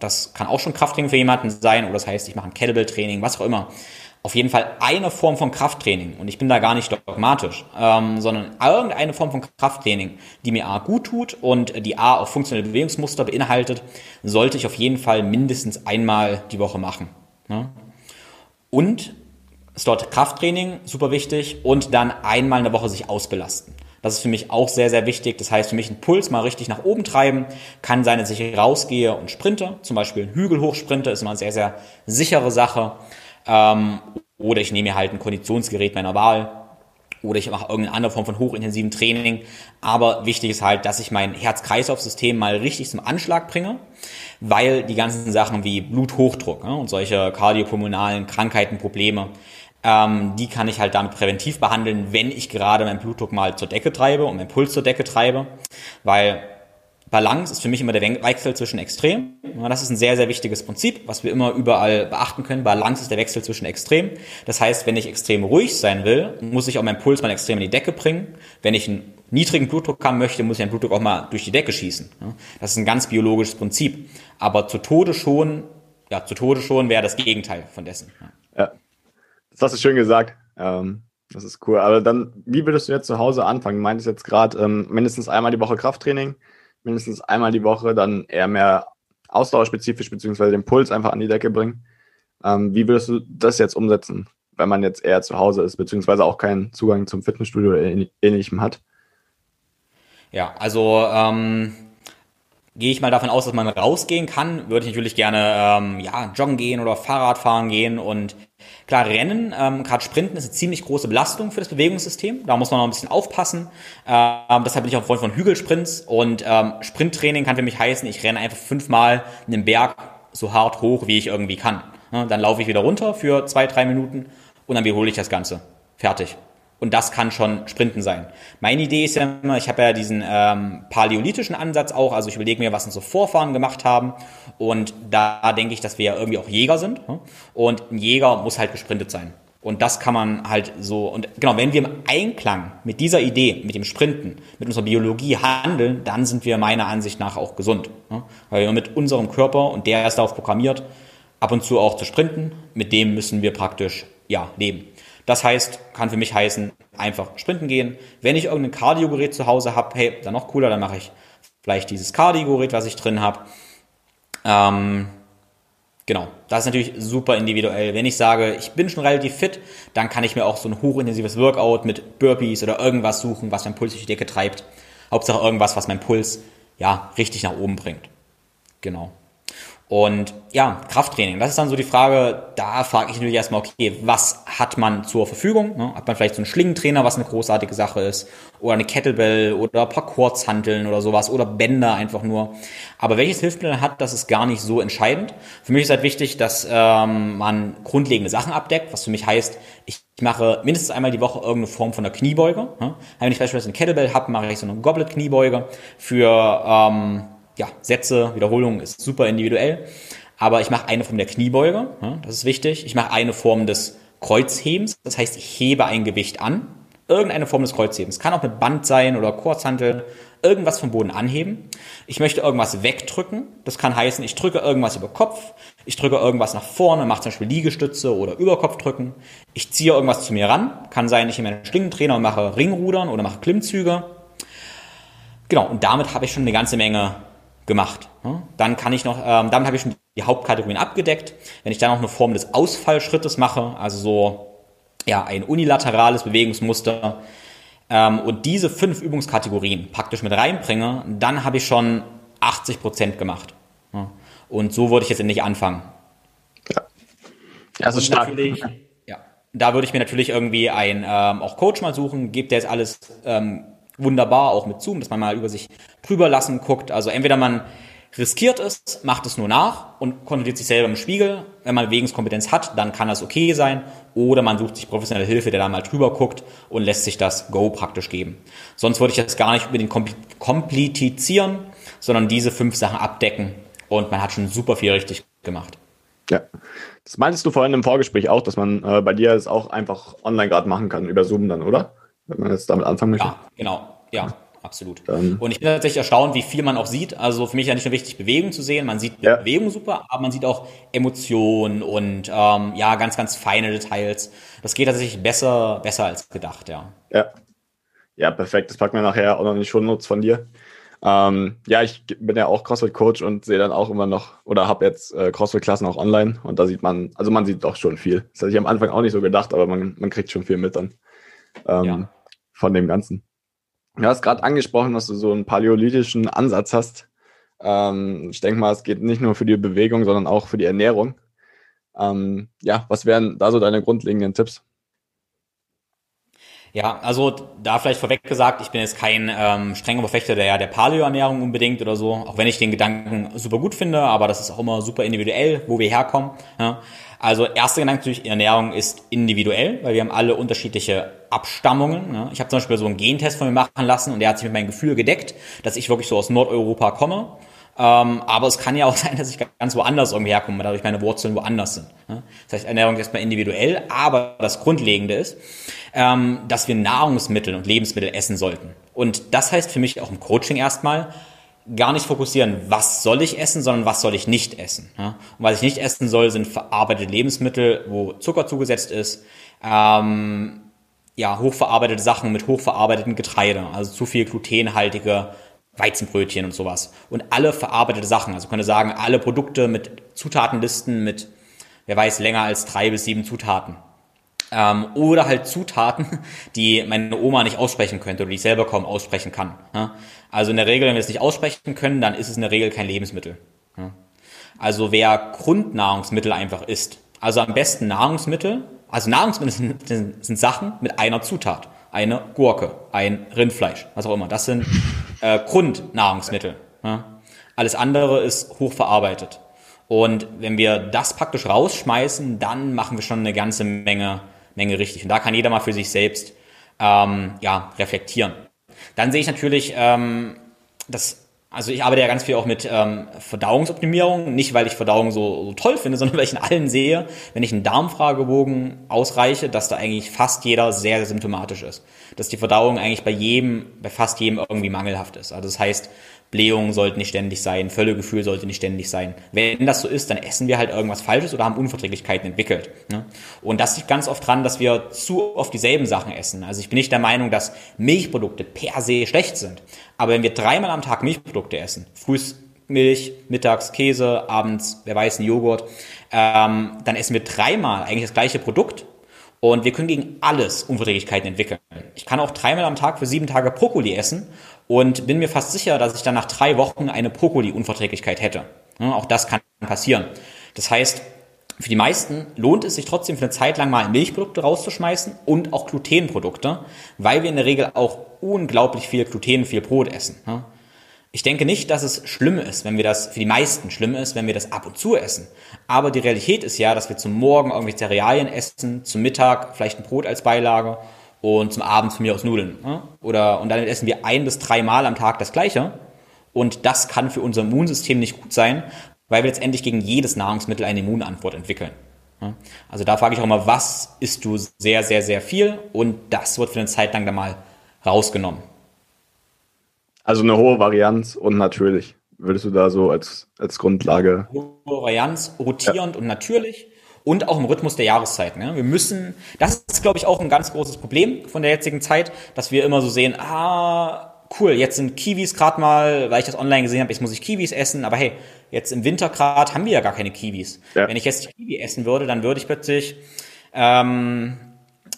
Das kann auch schon Krafttraining für jemanden sein, oder das heißt, ich mache ein Kettlebell-Training, was auch immer. Auf jeden Fall eine Form von Krafttraining, und ich bin da gar nicht dogmatisch, ähm, sondern irgendeine Form von Krafttraining, die mir A gut tut und die A auch funktionelle Bewegungsmuster beinhaltet, sollte ich auf jeden Fall mindestens einmal die Woche machen. Ne? Und ist dort Krafttraining, super wichtig, und dann einmal in der Woche sich ausbelasten. Das ist für mich auch sehr, sehr wichtig. Das heißt, für mich einen Puls mal richtig nach oben treiben kann sein, dass ich rausgehe und sprinte. Zum Beispiel einen Hügel hochsprinte ist immer eine sehr, sehr sichere Sache. Ähm, oder ich nehme mir halt ein Konditionsgerät meiner Wahl. Oder ich mache irgendeine andere Form von hochintensiven Training. Aber wichtig ist halt, dass ich mein Herz-Kreislauf-System mal richtig zum Anschlag bringe, weil die ganzen Sachen wie Bluthochdruck ne, und solche kardiopulmonalen Krankheiten, Probleme, ähm, die kann ich halt damit präventiv behandeln, wenn ich gerade meinen Blutdruck mal zur Decke treibe und meinen Puls zur Decke treibe. Weil Balance ist für mich immer der Wechsel zwischen Extrem. Das ist ein sehr, sehr wichtiges Prinzip, was wir immer überall beachten können. Balance ist der Wechsel zwischen Extrem. Das heißt, wenn ich extrem ruhig sein will, muss ich auch meinen Puls mal extrem in die Decke bringen. Wenn ich einen niedrigen Blutdruck haben möchte, muss ich meinen Blutdruck auch mal durch die Decke schießen. Das ist ein ganz biologisches Prinzip. Aber zu Tode schon, ja, zu Tode schon wäre das Gegenteil von dessen. Ja, das hast du schön gesagt. Ähm, das ist cool. Aber dann, wie würdest du jetzt zu Hause anfangen? Du meintest jetzt gerade ähm, mindestens einmal die Woche Krafttraining mindestens einmal die Woche dann eher mehr ausdauerspezifisch beziehungsweise den Puls einfach an die Decke bringen. Ähm, wie würdest du das jetzt umsetzen, wenn man jetzt eher zu Hause ist, beziehungsweise auch keinen Zugang zum Fitnessstudio oder ähnlichem hat? Ja, also ähm, gehe ich mal davon aus, dass man rausgehen kann, würde ich natürlich gerne ähm, ja, joggen gehen oder Fahrrad fahren gehen und klar, Rennen, ähm, gerade Sprinten ist eine ziemlich große Belastung für das Bewegungssystem. Da muss man noch ein bisschen aufpassen. Ähm, deshalb bin ich auch Freund von Hügelsprints und ähm, Sprinttraining kann für mich heißen, ich renne einfach fünfmal einen Berg so hart hoch, wie ich irgendwie kann. Ja, dann laufe ich wieder runter für zwei, drei Minuten und dann wiederhole ich das Ganze. Fertig. Und das kann schon Sprinten sein. Meine Idee ist ja immer, ich habe ja diesen ähm, paläolithischen Ansatz auch, also ich überlege mir, was unsere Vorfahren gemacht haben. Und da denke ich, dass wir ja irgendwie auch Jäger sind. Und ein Jäger muss halt gesprintet sein. Und das kann man halt so, und genau, wenn wir im Einklang mit dieser Idee, mit dem Sprinten, mit unserer Biologie handeln, dann sind wir meiner Ansicht nach auch gesund. Weil wir mit unserem Körper, und der ist darauf programmiert, ab und zu auch zu sprinten, mit dem müssen wir praktisch, ja, leben. Das heißt, kann für mich heißen, einfach sprinten gehen. Wenn ich irgendein Kardiogerät zu Hause habe, hey, dann noch cooler, dann mache ich vielleicht dieses Kardiogerät, was ich drin habe. Ähm, genau, das ist natürlich super individuell. Wenn ich sage, ich bin schon relativ fit, dann kann ich mir auch so ein hochintensives Workout mit Burpees oder irgendwas suchen, was meinen Puls durch die Decke treibt. Hauptsache irgendwas, was meinen Puls ja richtig nach oben bringt. Genau. Und ja, Krafttraining, das ist dann so die Frage, da frage ich natürlich erstmal, okay, was hat man zur Verfügung? Ne? Hat man vielleicht so einen Schlingentrainer, was eine großartige Sache ist, oder eine Kettlebell oder ein paar Kurzhanteln oder sowas, oder Bänder einfach nur. Aber welches Hilfsmittel hat, das ist gar nicht so entscheidend. Für mich ist halt wichtig, dass ähm, man grundlegende Sachen abdeckt, was für mich heißt, ich mache mindestens einmal die Woche irgendeine Form von einer Kniebeuge. Ne? Wenn ich beispielsweise eine Kettlebell habe, mache ich so eine Goblet-Kniebeuge für... Ähm, ja, Sätze, Wiederholungen ist super individuell. Aber ich mache eine Form der Kniebeuge, ja, das ist wichtig. Ich mache eine Form des Kreuzhebens, das heißt, ich hebe ein Gewicht an. Irgendeine Form des Kreuzhebens. Kann auch mit Band sein oder Kurzhantel. Irgendwas vom Boden anheben. Ich möchte irgendwas wegdrücken. Das kann heißen, ich drücke irgendwas über Kopf. Ich drücke irgendwas nach vorne, mache zum Beispiel Liegestütze oder Überkopfdrücken. Ich ziehe irgendwas zu mir ran. Kann sein, ich nehme einen Schlingentrainer und mache Ringrudern oder mache Klimmzüge. Genau, und damit habe ich schon eine ganze Menge gemacht. Dann kann ich noch, ähm, damit habe ich schon die Hauptkategorien abgedeckt. Wenn ich dann noch eine Form des Ausfallschrittes mache, also so ja ein unilaterales Bewegungsmuster ähm, und diese fünf Übungskategorien praktisch mit reinbringe, dann habe ich schon 80 Prozent gemacht. Und so würde ich jetzt endlich anfangen. Ja, ja das ist stark. Ja, da würde ich mir natürlich irgendwie einen ähm, auch Coach mal suchen, gibt der jetzt alles ähm, wunderbar, auch mit Zoom, dass man mal über sich drüber lassen guckt. Also entweder man riskiert es, macht es nur nach und kontrolliert sich selber im Spiegel. Wenn man Bewegungskompetenz hat, dann kann das okay sein. Oder man sucht sich professionelle Hilfe, der da mal drüber guckt und lässt sich das Go praktisch geben. Sonst würde ich das gar nicht unbedingt komplizieren, sondern diese fünf Sachen abdecken und man hat schon super viel richtig gemacht. Ja, das meintest du vorhin im Vorgespräch auch, dass man äh, bei dir es auch einfach online gerade machen kann, über Zoom dann, oder? Wenn man jetzt damit anfangen möchte. Ja, genau. Ja. absolut. Und ich bin tatsächlich erstaunt, wie viel man auch sieht. Also für mich ist ja nicht nur wichtig, Bewegung zu sehen. Man sieht ja. Bewegung super, aber man sieht auch Emotionen und ähm, ja, ganz, ganz feine Details. Das geht tatsächlich besser, besser als gedacht, ja. Ja. Ja, perfekt. Das packen wir nachher auch noch in die Shownotes von dir. Ähm, ja, ich bin ja auch CrossFit-Coach und sehe dann auch immer noch oder habe jetzt äh, CrossFit-Klassen auch online und da sieht man, also man sieht doch schon viel. Das hatte ich am Anfang auch nicht so gedacht, aber man, man kriegt schon viel mit dann ähm, ja. Von dem Ganzen. Du hast gerade angesprochen, dass du so einen paläolithischen Ansatz hast. Ähm, ich denke mal, es geht nicht nur für die Bewegung, sondern auch für die Ernährung. Ähm, ja, was wären da so deine grundlegenden Tipps? Ja, also da vielleicht vorweg gesagt, ich bin jetzt kein ähm, strenger Verfechter der, der Paleo-Ernährung unbedingt oder so, auch wenn ich den Gedanken super gut finde, aber das ist auch immer super individuell, wo wir herkommen. Ja. Also erster Gedanke natürlich, Ernährung ist individuell, weil wir haben alle unterschiedliche Abstammungen. Ja. Ich habe zum Beispiel so einen Gentest von mir machen lassen und der hat sich mit meinem Gefühl gedeckt, dass ich wirklich so aus Nordeuropa komme. Ähm, aber es kann ja auch sein, dass ich ganz woanders irgendwie herkomme, dadurch meine Wurzeln woanders sind. Ne? Das heißt, Ernährung ist erstmal individuell, aber das Grundlegende ist, ähm, dass wir Nahrungsmittel und Lebensmittel essen sollten. Und das heißt für mich auch im Coaching erstmal, gar nicht fokussieren, was soll ich essen, sondern was soll ich nicht essen. Und was ich nicht essen soll, sind verarbeitete Lebensmittel, wo Zucker zugesetzt ist, ähm, ja, hochverarbeitete Sachen mit hochverarbeiteten Getreide, also zu viel glutenhaltige Weizenbrötchen und sowas. Und alle verarbeitete Sachen, also könnte sagen, alle Produkte mit Zutatenlisten mit, wer weiß, länger als drei bis sieben Zutaten. Ähm, oder halt Zutaten, die meine Oma nicht aussprechen könnte oder die ich selber kaum aussprechen kann. Ja? Also in der Regel, wenn wir es nicht aussprechen können, dann ist es in der Regel kein Lebensmittel. Ja? Also wer Grundnahrungsmittel einfach isst, also am besten Nahrungsmittel, also Nahrungsmittel sind, sind, Sachen mit einer Zutat eine Gurke, ein Rindfleisch, was auch immer. Das sind äh, Grundnahrungsmittel. Ja? Alles andere ist hochverarbeitet. Und wenn wir das praktisch rausschmeißen, dann machen wir schon eine ganze Menge, Menge richtig. Und da kann jeder mal für sich selbst ähm, ja, reflektieren. Dann sehe ich natürlich, ähm, dass also ich arbeite ja ganz viel auch mit ähm, Verdauungsoptimierung, nicht weil ich Verdauung so, so toll finde, sondern weil ich in allen sehe, wenn ich einen Darmfragebogen ausreiche, dass da eigentlich fast jeder sehr, sehr symptomatisch ist. Dass die Verdauung eigentlich bei jedem, bei fast jedem irgendwie mangelhaft ist. Also das heißt, Blähungen sollten nicht ständig sein, Völlegefühl sollte nicht ständig sein. Wenn das so ist, dann essen wir halt irgendwas Falsches oder haben Unverträglichkeiten entwickelt. Ne? Und das liegt ganz oft dran, dass wir zu oft dieselben Sachen essen. Also ich bin nicht der Meinung, dass Milchprodukte per se schlecht sind. Aber wenn wir dreimal am Tag Milchprodukte essen, frühs Milch, mittags Käse, abends, wer weiß, ein Joghurt, ähm, dann essen wir dreimal eigentlich das gleiche Produkt und wir können gegen alles Unverträglichkeiten entwickeln. Ich kann auch dreimal am Tag für sieben Tage Brokkoli essen und bin mir fast sicher, dass ich dann nach drei Wochen eine Brokkoli-Unverträglichkeit hätte. Auch das kann passieren. Das heißt, für die meisten lohnt es sich trotzdem für eine Zeit lang mal Milchprodukte rauszuschmeißen und auch Glutenprodukte, weil wir in der Regel auch unglaublich viel Gluten, viel Brot essen. Ich denke nicht, dass es schlimm ist, wenn wir das, für die meisten schlimm ist, wenn wir das ab und zu essen. Aber die Realität ist ja, dass wir zum Morgen irgendwie Cerealien essen, zum Mittag vielleicht ein Brot als Beilage und zum Abend von mir aus Nudeln. Ne? Oder, und dann essen wir ein bis drei Mal am Tag das Gleiche. Und das kann für unser Immunsystem nicht gut sein, weil wir letztendlich gegen jedes Nahrungsmittel eine Immunantwort entwickeln. Also da frage ich auch mal, was isst du sehr, sehr, sehr viel? Und das wird für eine Zeit lang dann mal rausgenommen. Also eine hohe Varianz und natürlich. Würdest du da so als, als Grundlage. Hohe Varianz, rotierend ja. und natürlich und auch im Rhythmus der Jahreszeiten. Ja. Wir müssen, das ist, glaube ich, auch ein ganz großes Problem von der jetzigen Zeit, dass wir immer so sehen, ah, cool, jetzt sind Kiwis gerade mal, weil ich das online gesehen habe, jetzt muss ich Kiwis essen, aber hey, jetzt im Winter gerade haben wir ja gar keine Kiwis. Ja. Wenn ich jetzt Kiwi essen würde, dann würde ich plötzlich, ähm,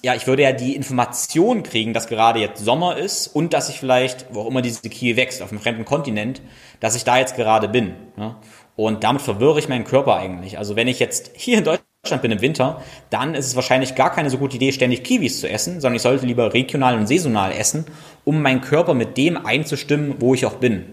ja, ich würde ja die Information kriegen, dass gerade jetzt Sommer ist und dass ich vielleicht, wo auch immer diese Kiwi wächst, auf einem fremden Kontinent, dass ich da jetzt gerade bin. Ja? Und damit verwirre ich meinen Körper eigentlich. Also wenn ich jetzt hier in Deutschland Deutschland bin im Winter, dann ist es wahrscheinlich gar keine so gute Idee, ständig Kiwis zu essen, sondern ich sollte lieber regional und saisonal essen, um meinen Körper mit dem einzustimmen, wo ich auch bin.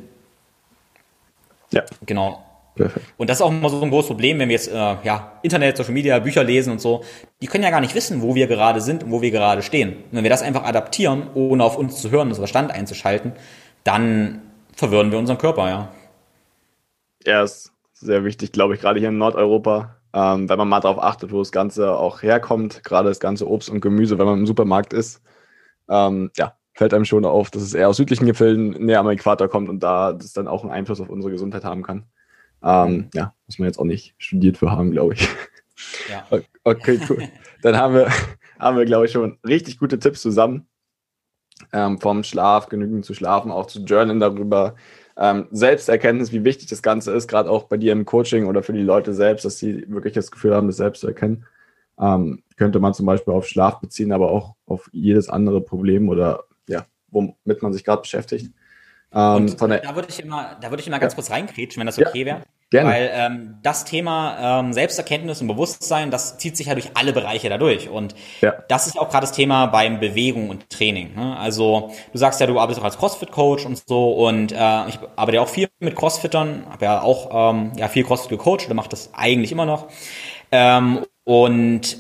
Ja. Genau. Perfekt. Und das ist auch immer so ein großes Problem, wenn wir jetzt äh, ja, Internet, Social Media, Bücher lesen und so. Die können ja gar nicht wissen, wo wir gerade sind und wo wir gerade stehen. Und wenn wir das einfach adaptieren, ohne auf uns zu hören, unseren Verstand einzuschalten, dann verwirren wir unseren Körper, ja. Ja, ist sehr wichtig, glaube ich, gerade hier in Nordeuropa ähm, wenn man mal darauf achtet, wo das Ganze auch herkommt, gerade das ganze Obst und Gemüse, wenn man im Supermarkt ist. Ähm, ja, fällt einem schon auf, dass es eher aus südlichen Gefilden näher am Äquator kommt und da das dann auch einen Einfluss auf unsere Gesundheit haben kann. Ähm, ja, muss man jetzt auch nicht studiert für haben, glaube ich. Ja. Okay, cool. Dann haben wir, haben wir, glaube ich, schon richtig gute Tipps zusammen. Ähm, vom Schlaf, genügend zu schlafen, auch zu journalen darüber. Ähm, Selbsterkenntnis, wie wichtig das Ganze ist, gerade auch bei dir im Coaching oder für die Leute selbst, dass sie wirklich das Gefühl haben, das selbst zu erkennen. Ähm, könnte man zum Beispiel auf Schlaf beziehen, aber auch auf jedes andere Problem oder ja, womit man sich gerade beschäftigt. Ähm, da würde ich immer, da würde ich immer ganz ja. kurz reinkretschen, wenn das okay ja. wäre. Gerne. Weil ähm, das Thema ähm, Selbsterkenntnis und Bewusstsein, das zieht sich ja durch alle Bereiche dadurch. Und ja. das ist auch gerade das Thema beim Bewegung und Training. Ne? Also du sagst ja, du arbeitest auch als CrossFit-Coach und so und äh, ich arbeite ja auch viel mit Crossfittern, habe ja auch ähm, ja, viel Crossfit gecoacht oder mache das eigentlich immer noch. Ähm, und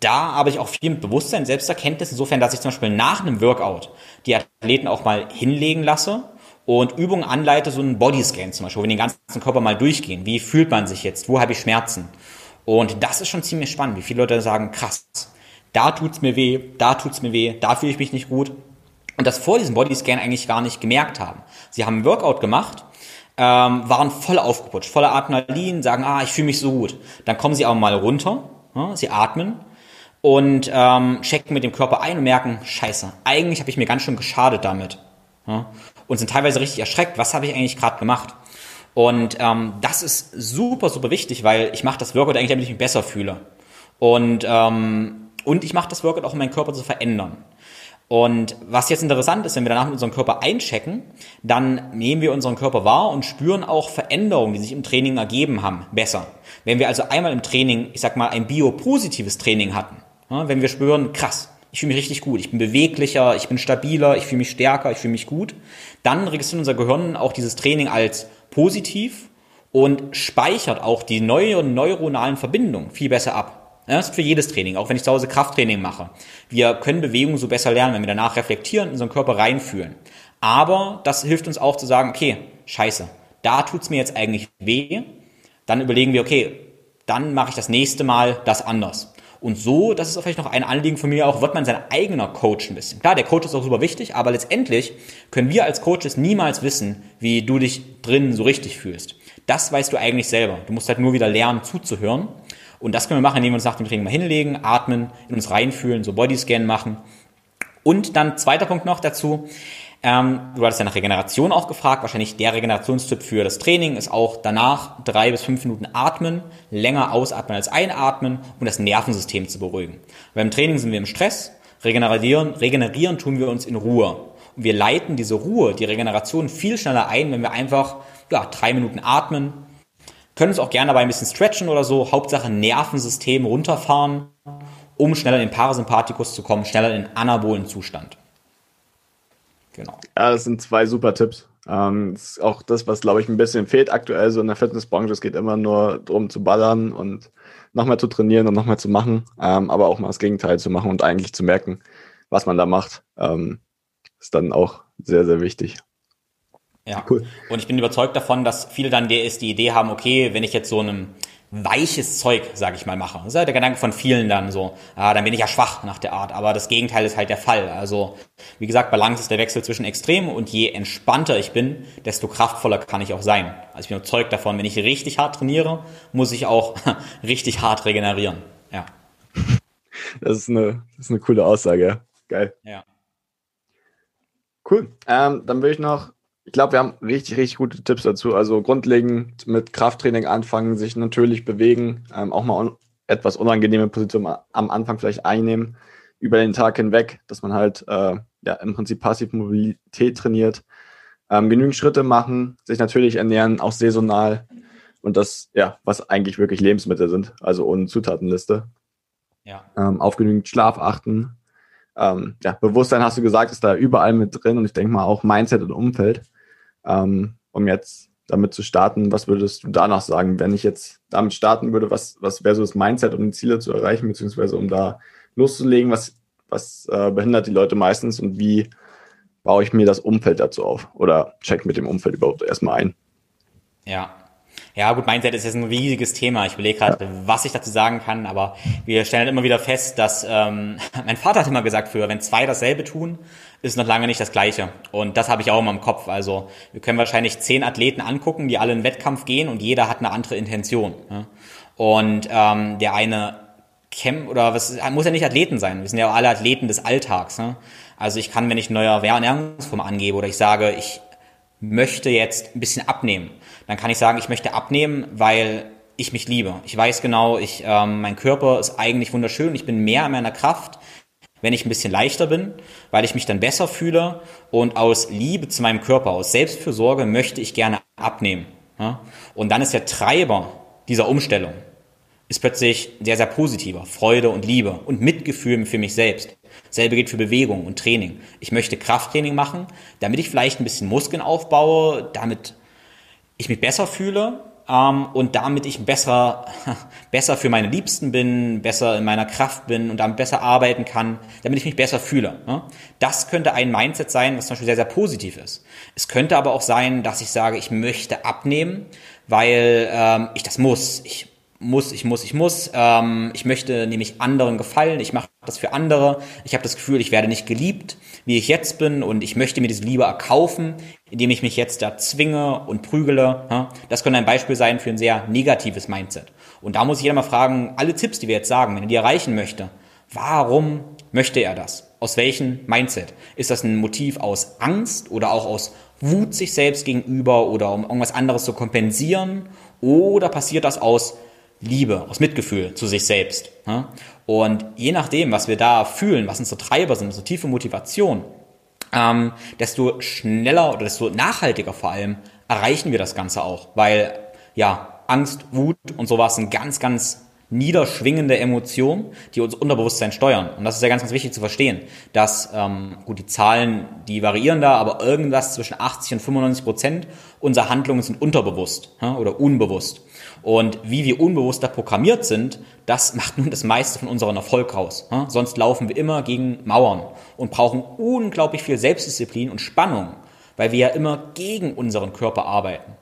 da habe ich auch viel mit Bewusstsein, Selbsterkenntnis, insofern, dass ich zum Beispiel nach einem Workout die Athleten auch mal hinlegen lasse und Übungen anleite, so einen Bodyscan zum Beispiel, wo wir den ganzen Körper mal durchgehen. Wie fühlt man sich jetzt? Wo habe ich Schmerzen? Und das ist schon ziemlich spannend, wie viele Leute sagen, krass, da tut's mir weh, da tut's mir weh, da fühle ich mich nicht gut. Und das vor diesem Bodyscan eigentlich gar nicht gemerkt haben. Sie haben einen Workout gemacht, ähm, waren voll aufgeputscht, voller Adrenalin, sagen, ah, ich fühle mich so gut. Dann kommen sie aber mal runter, ja, sie atmen und ähm, checken mit dem Körper ein und merken, scheiße, eigentlich habe ich mir ganz schön geschadet damit. Ja, und sind teilweise richtig erschreckt, was habe ich eigentlich gerade gemacht? Und ähm, das ist super, super wichtig, weil ich mache das Workout eigentlich, damit ich mich besser fühle. Und, ähm, und ich mache das Workout auch, um meinen Körper zu verändern. Und was jetzt interessant ist, wenn wir danach mit unserem Körper einchecken, dann nehmen wir unseren Körper wahr und spüren auch Veränderungen, die sich im Training ergeben haben, besser. Wenn wir also einmal im Training, ich sag mal, ein biopositives Training hatten, wenn wir spüren, krass, ich fühle mich richtig gut, ich bin beweglicher, ich bin stabiler, ich fühle mich stärker, ich fühle mich gut, dann registriert unser Gehirn auch dieses Training als positiv und speichert auch die neuen neuronalen Verbindungen viel besser ab. das ist für jedes Training, auch wenn ich zu Hause Krafttraining mache. Wir können Bewegungen so besser lernen, wenn wir danach reflektieren, in unseren Körper reinfühlen. Aber das hilft uns auch zu sagen, okay, scheiße, da tut's mir jetzt eigentlich weh. Dann überlegen wir, okay, dann mache ich das nächste Mal das anders. Und so, das ist vielleicht noch ein Anliegen von mir auch, wird man sein eigener Coach ein bisschen. Klar, der Coach ist auch super wichtig, aber letztendlich können wir als Coaches niemals wissen, wie du dich drin so richtig fühlst. Das weißt du eigentlich selber. Du musst halt nur wieder lernen zuzuhören. Und das können wir machen, indem wir uns nach dem Training mal hinlegen, atmen, in uns reinfühlen, so Bodyscan machen. Und dann zweiter Punkt noch dazu, ähm, du hattest ja nach Regeneration auch gefragt. Wahrscheinlich der Regenerationstipp für das Training ist auch danach drei bis fünf Minuten atmen, länger ausatmen als einatmen, um das Nervensystem zu beruhigen. Beim Training sind wir im Stress, regenerieren, regenerieren tun wir uns in Ruhe. Und wir leiten diese Ruhe, die Regeneration viel schneller ein, wenn wir einfach ja, drei Minuten atmen, können uns auch gerne dabei ein bisschen stretchen oder so. Hauptsache Nervensystem runterfahren, um schneller in den Parasympathikus zu kommen, schneller in den anabolen Zustand. Genau. Ja, das sind zwei super Tipps. Ähm, das ist auch das, was, glaube ich, ein bisschen fehlt aktuell so in der Fitnessbranche. Es geht immer nur darum zu ballern und nochmal zu trainieren und nochmal zu machen, ähm, aber auch mal das Gegenteil zu machen und eigentlich zu merken, was man da macht, ähm, ist dann auch sehr, sehr wichtig. Ja, cool. Und ich bin überzeugt davon, dass viele dann die, die Idee haben, okay, wenn ich jetzt so einem weiches Zeug, sage ich mal, mache. Das ist halt der Gedanke von vielen dann so, ah, dann bin ich ja schwach nach der Art. Aber das Gegenteil ist halt der Fall. Also, wie gesagt, Balance ist der Wechsel zwischen Extremen und je entspannter ich bin, desto kraftvoller kann ich auch sein. Also ich bin überzeugt davon, wenn ich richtig hart trainiere, muss ich auch richtig hart regenerieren. Ja. Das ist eine, das ist eine coole Aussage, ja. Geil. Ja. Cool. Ähm, dann will ich noch ich glaube, wir haben richtig, richtig gute Tipps dazu. Also grundlegend mit Krafttraining anfangen, sich natürlich bewegen, ähm, auch mal un etwas unangenehme Positionen am Anfang vielleicht einnehmen, über den Tag hinweg, dass man halt äh, ja im Prinzip passiv Mobilität trainiert, ähm, genügend Schritte machen, sich natürlich ernähren, auch saisonal und das, ja, was eigentlich wirklich Lebensmittel sind, also ohne Zutatenliste. Ja. Ähm, auf genügend Schlaf achten. Ähm, ja, Bewusstsein hast du gesagt, ist da überall mit drin und ich denke mal auch Mindset und Umfeld ähm, um jetzt damit zu starten, was würdest du danach sagen, wenn ich jetzt damit starten würde, was, was wäre so das Mindset, um die Ziele zu erreichen, beziehungsweise um da loszulegen, was, was äh, behindert die Leute meistens und wie baue ich mir das Umfeld dazu auf oder check mit dem Umfeld überhaupt erstmal ein? Ja. Ja, gut, Mindset ist jetzt ein riesiges Thema. Ich überlege gerade, ja. was ich dazu sagen kann, aber wir stellen immer wieder fest, dass ähm, mein Vater hat immer gesagt früher, wenn zwei dasselbe tun, ist noch lange nicht das Gleiche. Und das habe ich auch immer im Kopf. Also wir können wahrscheinlich zehn Athleten angucken, die alle in Wettkampf gehen und jeder hat eine andere Intention. Ja? Und ähm, der eine Camp oder was muss ja nicht Athleten sein. Wir sind ja auch alle Athleten des Alltags. Ne? Also ich kann, wenn ich eine neue Ernährungsform angebe oder ich sage, ich möchte jetzt ein bisschen abnehmen, dann kann ich sagen, ich möchte abnehmen, weil ich mich liebe. Ich weiß genau, ich, ähm, mein Körper ist eigentlich wunderschön. Ich bin mehr in meiner Kraft, wenn ich ein bisschen leichter bin, weil ich mich dann besser fühle und aus Liebe zu meinem Körper, aus Selbstfürsorge möchte ich gerne abnehmen. Ja? Und dann ist der Treiber dieser Umstellung ist plötzlich sehr, sehr positiver. Freude und Liebe und Mitgefühl für mich selbst. Selbe gilt für Bewegung und Training. Ich möchte Krafttraining machen, damit ich vielleicht ein bisschen Muskeln aufbaue, damit ich mich besser fühle ähm, und damit ich besser, besser für meine Liebsten bin, besser in meiner Kraft bin und damit besser arbeiten kann, damit ich mich besser fühle. Ne? Das könnte ein Mindset sein, was zum Beispiel sehr, sehr positiv ist. Es könnte aber auch sein, dass ich sage, ich möchte abnehmen, weil ähm, ich das muss. Ich muss, ich muss, ich muss. Ähm, ich möchte nämlich anderen gefallen. Ich mache das für andere. Ich habe das Gefühl, ich werde nicht geliebt, wie ich jetzt bin, und ich möchte mir diese Liebe erkaufen, indem ich mich jetzt da zwinge und prügele. Das könnte ein Beispiel sein für ein sehr negatives Mindset. Und da muss ich jeder mal fragen, alle Tipps, die wir jetzt sagen, wenn er die erreichen möchte, warum möchte er das? Aus welchem Mindset? Ist das ein Motiv aus Angst oder auch aus Wut sich selbst gegenüber oder um irgendwas anderes zu kompensieren? Oder passiert das aus Liebe, aus Mitgefühl zu sich selbst. Und je nachdem, was wir da fühlen, was unsere Treiber sind, unsere tiefe Motivation, ähm, desto schneller oder desto nachhaltiger vor allem erreichen wir das Ganze auch. Weil ja, Angst, Wut und sowas sind ganz, ganz niederschwingende Emotionen, die uns Unterbewusstsein steuern. Und das ist ja ganz, ganz wichtig zu verstehen, dass, ähm, gut, die Zahlen, die variieren da, aber irgendwas zwischen 80 und 95 Prozent unserer Handlungen sind unterbewusst ja, oder unbewusst. Und wie wir unbewusst da programmiert sind, das macht nun das meiste von unserem Erfolg aus. Ja? Sonst laufen wir immer gegen Mauern und brauchen unglaublich viel Selbstdisziplin und Spannung, weil wir ja immer gegen unseren Körper arbeiten.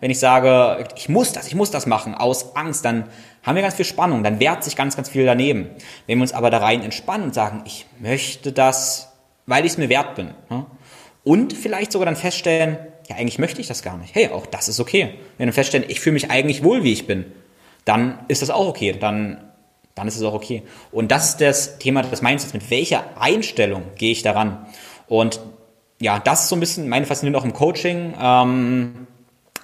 Wenn ich sage, ich muss das, ich muss das machen, aus Angst, dann haben wir ganz viel Spannung, dann wehrt sich ganz, ganz viel daneben. Wenn wir uns aber da rein entspannen und sagen, ich möchte das, weil ich es mir wert bin. Ja? Und vielleicht sogar dann feststellen, ja, eigentlich möchte ich das gar nicht. Hey, auch das ist okay. Wenn wir feststellen, ich fühle mich eigentlich wohl, wie ich bin, dann ist das auch okay. Dann, dann ist es auch okay. Und das ist das Thema des Mindsets. Mit welcher Einstellung gehe ich daran? Und ja, das ist so ein bisschen meine Faszination auch im Coaching, ähm,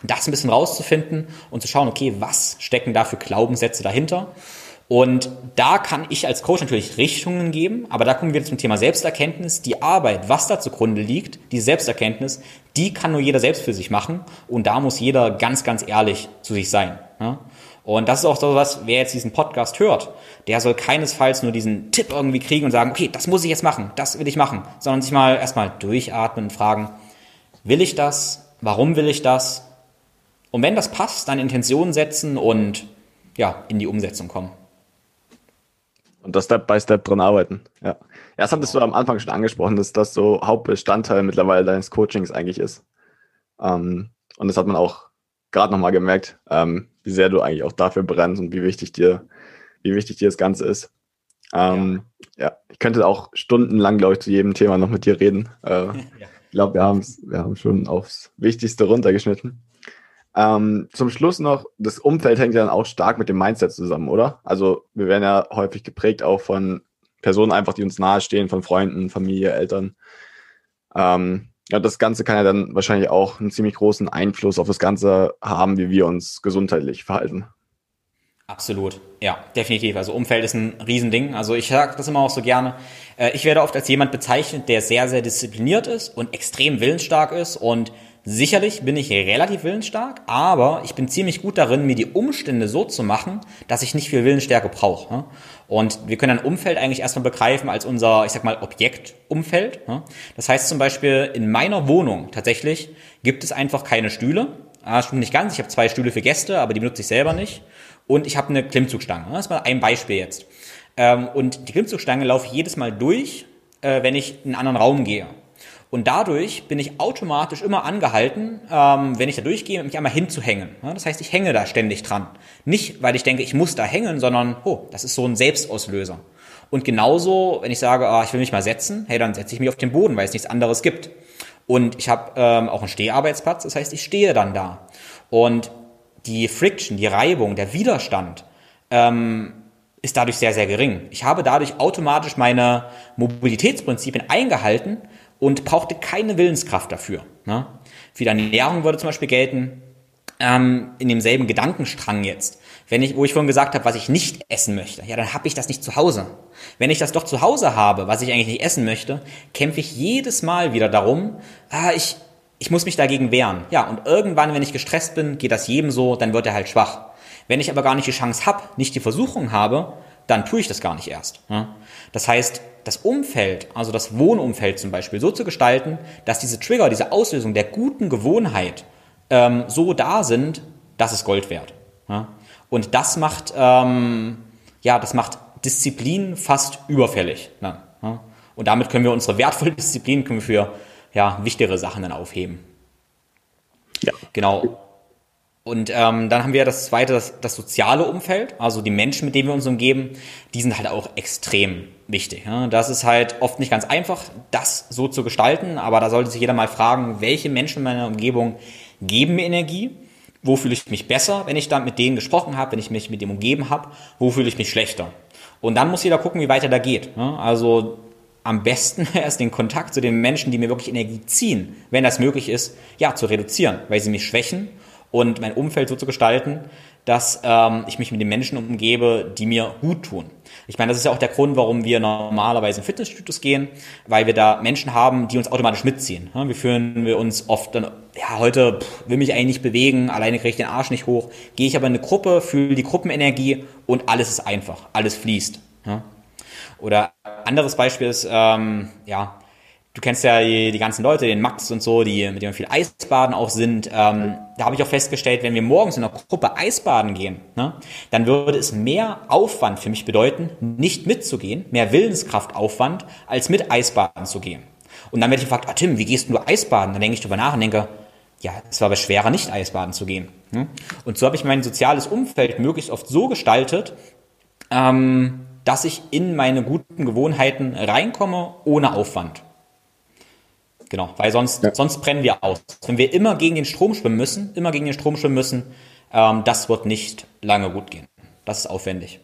das ein bisschen rauszufinden und zu schauen, okay, was stecken da für Glaubenssätze dahinter? Und da kann ich als Coach natürlich Richtungen geben, aber da kommen wir zum Thema Selbsterkenntnis. Die Arbeit, was da zugrunde liegt, die Selbsterkenntnis, die kann nur jeder selbst für sich machen und da muss jeder ganz, ganz ehrlich zu sich sein. Ja? Und das ist auch so was, wer jetzt diesen Podcast hört, der soll keinesfalls nur diesen Tipp irgendwie kriegen und sagen, okay, das muss ich jetzt machen, das will ich machen, sondern sich mal erstmal durchatmen und fragen, will ich das? Warum will ich das? Und wenn das passt, dann Intentionen setzen und ja, in die Umsetzung kommen. Und das Step by Step dran arbeiten. Ja. das hattest du am Anfang schon angesprochen, dass das so Hauptbestandteil mittlerweile deines Coachings eigentlich ist. Ähm, und das hat man auch gerade nochmal gemerkt, ähm, wie sehr du eigentlich auch dafür brennst und wie wichtig dir, wie wichtig dir das Ganze ist. Ähm, ja. ja. ich könnte auch stundenlang, glaube ich, zu jedem Thema noch mit dir reden. Äh, ja. Ich glaube, wir, wir haben schon aufs Wichtigste runtergeschnitten. Ähm, zum Schluss noch, das Umfeld hängt ja dann auch stark mit dem Mindset zusammen, oder? Also wir werden ja häufig geprägt auch von Personen einfach, die uns nahestehen, von Freunden, Familie, Eltern. Ähm, ja, das Ganze kann ja dann wahrscheinlich auch einen ziemlich großen Einfluss auf das Ganze haben, wie wir uns gesundheitlich verhalten. Absolut, ja, definitiv. Also Umfeld ist ein Riesending. Also ich sage das immer auch so gerne. Äh, ich werde oft als jemand bezeichnet, der sehr, sehr diszipliniert ist und extrem willensstark ist und Sicherlich bin ich relativ willensstark, aber ich bin ziemlich gut darin, mir die Umstände so zu machen, dass ich nicht viel Willensstärke brauche. Und wir können ein Umfeld eigentlich erstmal begreifen als unser, ich sag mal, Objektumfeld. Das heißt zum Beispiel, in meiner Wohnung tatsächlich gibt es einfach keine Stühle. Das stimmt nicht ganz. Ich habe zwei Stühle für Gäste, aber die benutze ich selber nicht. Und ich habe eine Klimmzugstange. Das ist mal ein Beispiel jetzt. Ähm, und die Klimmzugstange laufe ich jedes Mal durch, äh, wenn ich in einen anderen Raum gehe. Und dadurch bin ich automatisch immer angehalten, ähm, wenn ich da durchgehe, mich einmal hinzuhängen. Das heißt, ich hänge da ständig dran. Nicht, weil ich denke, ich muss da hängen, sondern, oh, das ist so ein Selbstauslöser. Und genauso, wenn ich sage, ah, ich will mich mal setzen, hey, dann setze ich mich auf den Boden, weil es nichts anderes gibt. Und ich habe ähm, auch einen Steharbeitsplatz, das heißt, ich stehe dann da. Und die Friction, die Reibung, der Widerstand ähm, ist dadurch sehr, sehr gering. Ich habe dadurch automatisch meine Mobilitätsprinzipien eingehalten und brauchte keine Willenskraft dafür. Ne? Für die Ernährung würde zum Beispiel gelten, ähm, in demselben Gedankenstrang jetzt. Wenn ich, wo ich vorhin gesagt habe, was ich nicht essen möchte, ja, dann habe ich das nicht zu Hause. Wenn ich das doch zu Hause habe, was ich eigentlich nicht essen möchte, kämpfe ich jedes Mal wieder darum, ah, ich, ich muss mich dagegen wehren. Ja, und irgendwann, wenn ich gestresst bin, geht das jedem so, dann wird er halt schwach. Wenn ich aber gar nicht die Chance habe, nicht die Versuchung habe, dann tue ich das gar nicht erst. Das heißt, das Umfeld, also das Wohnumfeld zum Beispiel, so zu gestalten, dass diese Trigger, diese Auslösung der guten Gewohnheit ähm, so da sind, das ist Gold wert. Und das macht, ähm, ja, das macht Disziplin fast überfällig. Ne? Und damit können wir unsere wertvolle Disziplin können wir für ja, wichtigere Sachen dann aufheben. Ja. Genau. Und ähm, dann haben wir das zweite, das, das soziale Umfeld, also die Menschen, mit denen wir uns umgeben, die sind halt auch extrem wichtig. Ja? Das ist halt oft nicht ganz einfach, das so zu gestalten, aber da sollte sich jeder mal fragen, welche Menschen in meiner Umgebung geben mir Energie, wo fühle ich mich besser, wenn ich dann mit denen gesprochen habe, wenn ich mich mit dem umgeben habe, wo fühle ich mich schlechter. Und dann muss jeder gucken, wie weiter da geht. Ja? Also am besten erst den Kontakt zu den Menschen, die mir wirklich Energie ziehen, wenn das möglich ist, ja, zu reduzieren, weil sie mich schwächen und mein Umfeld so zu gestalten, dass ähm, ich mich mit den Menschen umgebe, die mir gut tun. Ich meine, das ist ja auch der Grund, warum wir normalerweise in Fitnessstudios gehen, weil wir da Menschen haben, die uns automatisch mitziehen. Wir fühlen wir uns oft dann, ja, heute pff, will mich eigentlich nicht bewegen, alleine kriege ich den Arsch nicht hoch, gehe ich aber in eine Gruppe, fühle die Gruppenenergie und alles ist einfach, alles fließt. Oder anderes Beispiel ist, ähm, ja, du kennst ja die, die, ganzen Leute, den Max und so, die mit dem viel Eisbaden auch sind. Ähm, da habe ich auch festgestellt, wenn wir morgens in einer Gruppe Eisbaden gehen, ne, dann würde es mehr Aufwand für mich bedeuten, nicht mitzugehen, mehr Willenskraftaufwand, als mit Eisbaden zu gehen. Und dann werde ich gefragt, ah, Tim, wie gehst du Eisbaden? Dann denke ich darüber nach und denke, ja, es war aber schwerer, nicht Eisbaden zu gehen. Ne? Und so habe ich mein soziales Umfeld möglichst oft so gestaltet, ähm, dass ich in meine guten Gewohnheiten reinkomme, ohne Aufwand. Genau, weil sonst, ja. sonst brennen wir aus. Wenn wir immer gegen den Strom schwimmen müssen, immer gegen den Strom schwimmen müssen, ähm, das wird nicht lange gut gehen. Das ist aufwendig.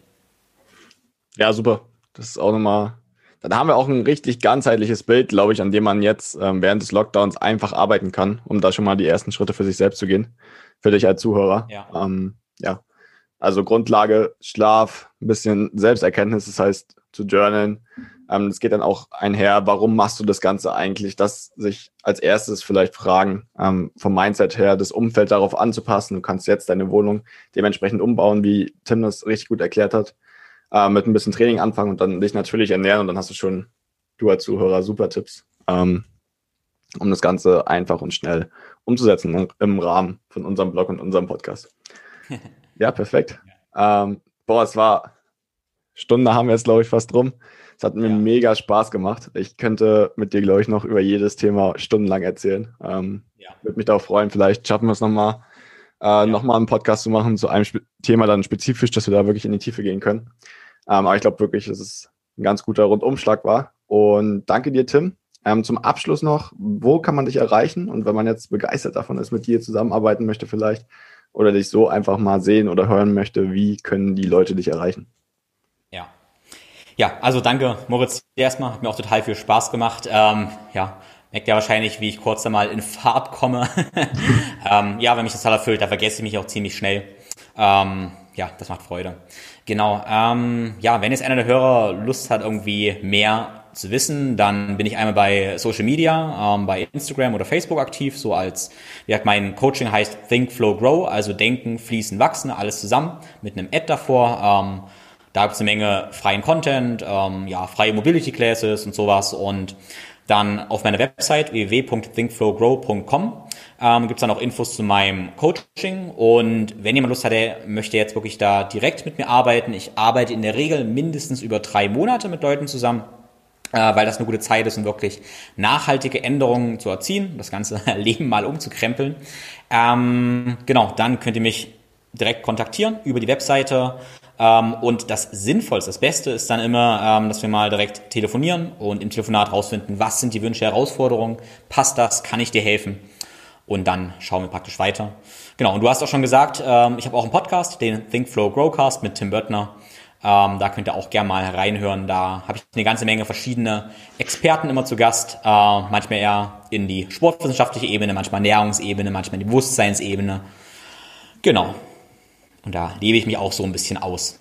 Ja, super. Das ist auch nochmal. Dann haben wir auch ein richtig ganzheitliches Bild, glaube ich, an dem man jetzt ähm, während des Lockdowns einfach arbeiten kann, um da schon mal die ersten Schritte für sich selbst zu gehen. Für dich als Zuhörer. Ja. Ähm, ja. Also Grundlage, Schlaf, ein bisschen Selbsterkenntnis, das heißt zu journalen, ähm, es geht dann auch einher, warum machst du das Ganze eigentlich? Das sich als erstes vielleicht fragen, ähm, vom Mindset her, das Umfeld darauf anzupassen. Du kannst jetzt deine Wohnung dementsprechend umbauen, wie Tim das richtig gut erklärt hat, äh, mit ein bisschen Training anfangen und dann dich natürlich ernähren und dann hast du schon, du als Zuhörer, super Tipps, ähm, um das Ganze einfach und schnell umzusetzen im Rahmen von unserem Blog und unserem Podcast. ja, perfekt. Ähm, boah, es war Stunde haben wir jetzt, glaube ich, fast rum. Es hat mir ja. mega Spaß gemacht. Ich könnte mit dir, glaube ich, noch über jedes Thema stundenlang erzählen. Ähm, ja. Würde mich darauf freuen. Vielleicht schaffen wir es nochmal, äh, ja. nochmal einen Podcast zu machen zu einem Spe Thema dann spezifisch, dass wir da wirklich in die Tiefe gehen können. Ähm, aber ich glaube wirklich, dass es ein ganz guter Rundumschlag war. Und danke dir, Tim. Ähm, zum Abschluss noch, wo kann man dich erreichen? Und wenn man jetzt begeistert davon ist, mit dir zusammenarbeiten möchte vielleicht oder dich so einfach mal sehen oder hören möchte, wie können die Leute dich erreichen? Ja, also danke Moritz erstmal, hat mir auch total viel Spaß gemacht. Ähm, ja, merkt ja wahrscheinlich, wie ich kurz einmal in Fahrt komme. ähm, ja, wenn mich das total erfüllt, da vergesse ich mich auch ziemlich schnell. Ähm, ja, das macht Freude. Genau. Ähm, ja, wenn jetzt einer der Hörer Lust hat, irgendwie mehr zu wissen, dann bin ich einmal bei Social Media, ähm, bei Instagram oder Facebook aktiv, so als, wie gesagt, mein Coaching heißt Think, Flow, Grow, also denken, fließen, wachsen, alles zusammen mit einem Ad davor. Ähm, da gibt es eine Menge freien Content, ähm, ja, freie Mobility Classes und sowas. Und dann auf meiner Website www.thinkflowgrow.com ähm, gibt dann auch Infos zu meinem Coaching. Und wenn jemand Lust hat, der möchte jetzt wirklich da direkt mit mir arbeiten. Ich arbeite in der Regel mindestens über drei Monate mit Leuten zusammen. äh, weil das eine gute Zeit ist, um wirklich nachhaltige Änderungen zu erzielen, das ganze Leben mal umzukrempeln. Ähm, genau, dann könnt ihr mich direkt kontaktieren über die Webseite. Ähm, und das Sinnvollste, das Beste ist dann immer, ähm, dass wir mal direkt telefonieren und im Telefonat rausfinden, was sind die Wünsche, Herausforderungen, passt das, kann ich dir helfen? Und dann schauen wir praktisch weiter. Genau, und du hast auch schon gesagt, ähm, ich habe auch einen Podcast, den Think Flow Growcast mit Tim Böttner. Da könnt ihr auch gerne mal reinhören. Da habe ich eine ganze Menge verschiedene Experten immer zu Gast. Äh, manchmal eher in die sportwissenschaftliche Ebene, manchmal Ernährungsebene, manchmal in die Bewusstseinsebene. Genau. Und da lebe ich mich auch so ein bisschen aus.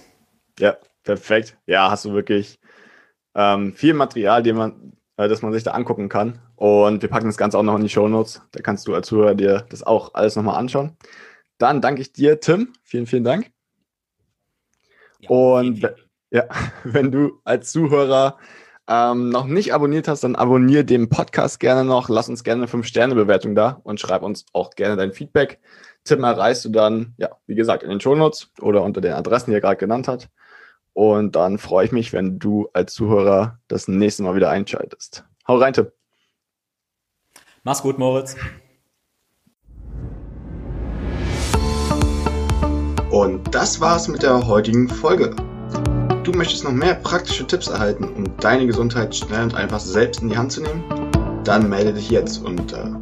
Ja, perfekt. Ja, hast du wirklich ähm, viel Material, den man, äh, das man sich da angucken kann. Und wir packen das Ganze auch noch in die Show Notes. Da kannst du als Zuhörer dir das auch alles nochmal anschauen. Dann danke ich dir, Tim. Vielen, vielen Dank. Ja, und vielen, vielen. ja, wenn du als Zuhörer ähm, noch nicht abonniert hast, dann abonniere den Podcast gerne noch. Lass uns gerne eine 5-Sterne-Bewertung da und schreib uns auch gerne dein Feedback. Tim erreichst du dann, ja, wie gesagt, in den Shownotes oder unter den Adressen, die er gerade genannt hat. Und dann freue ich mich, wenn du als Zuhörer das nächste Mal wieder einschaltest. Hau rein, Tim. Mach's gut, Moritz. Und das war's mit der heutigen Folge. Du möchtest noch mehr praktische Tipps erhalten, um deine Gesundheit schnell und einfach selbst in die Hand zu nehmen? Dann melde dich jetzt unter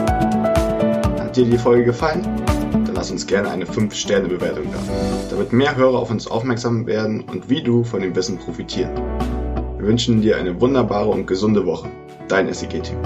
Hat dir die Folge gefallen? Dann lass uns gerne eine 5-Sterne-Bewertung da, damit mehr Hörer auf uns aufmerksam werden und wie du von dem Wissen profitieren. Wir wünschen dir eine wunderbare und gesunde Woche. Dein SEG-Team.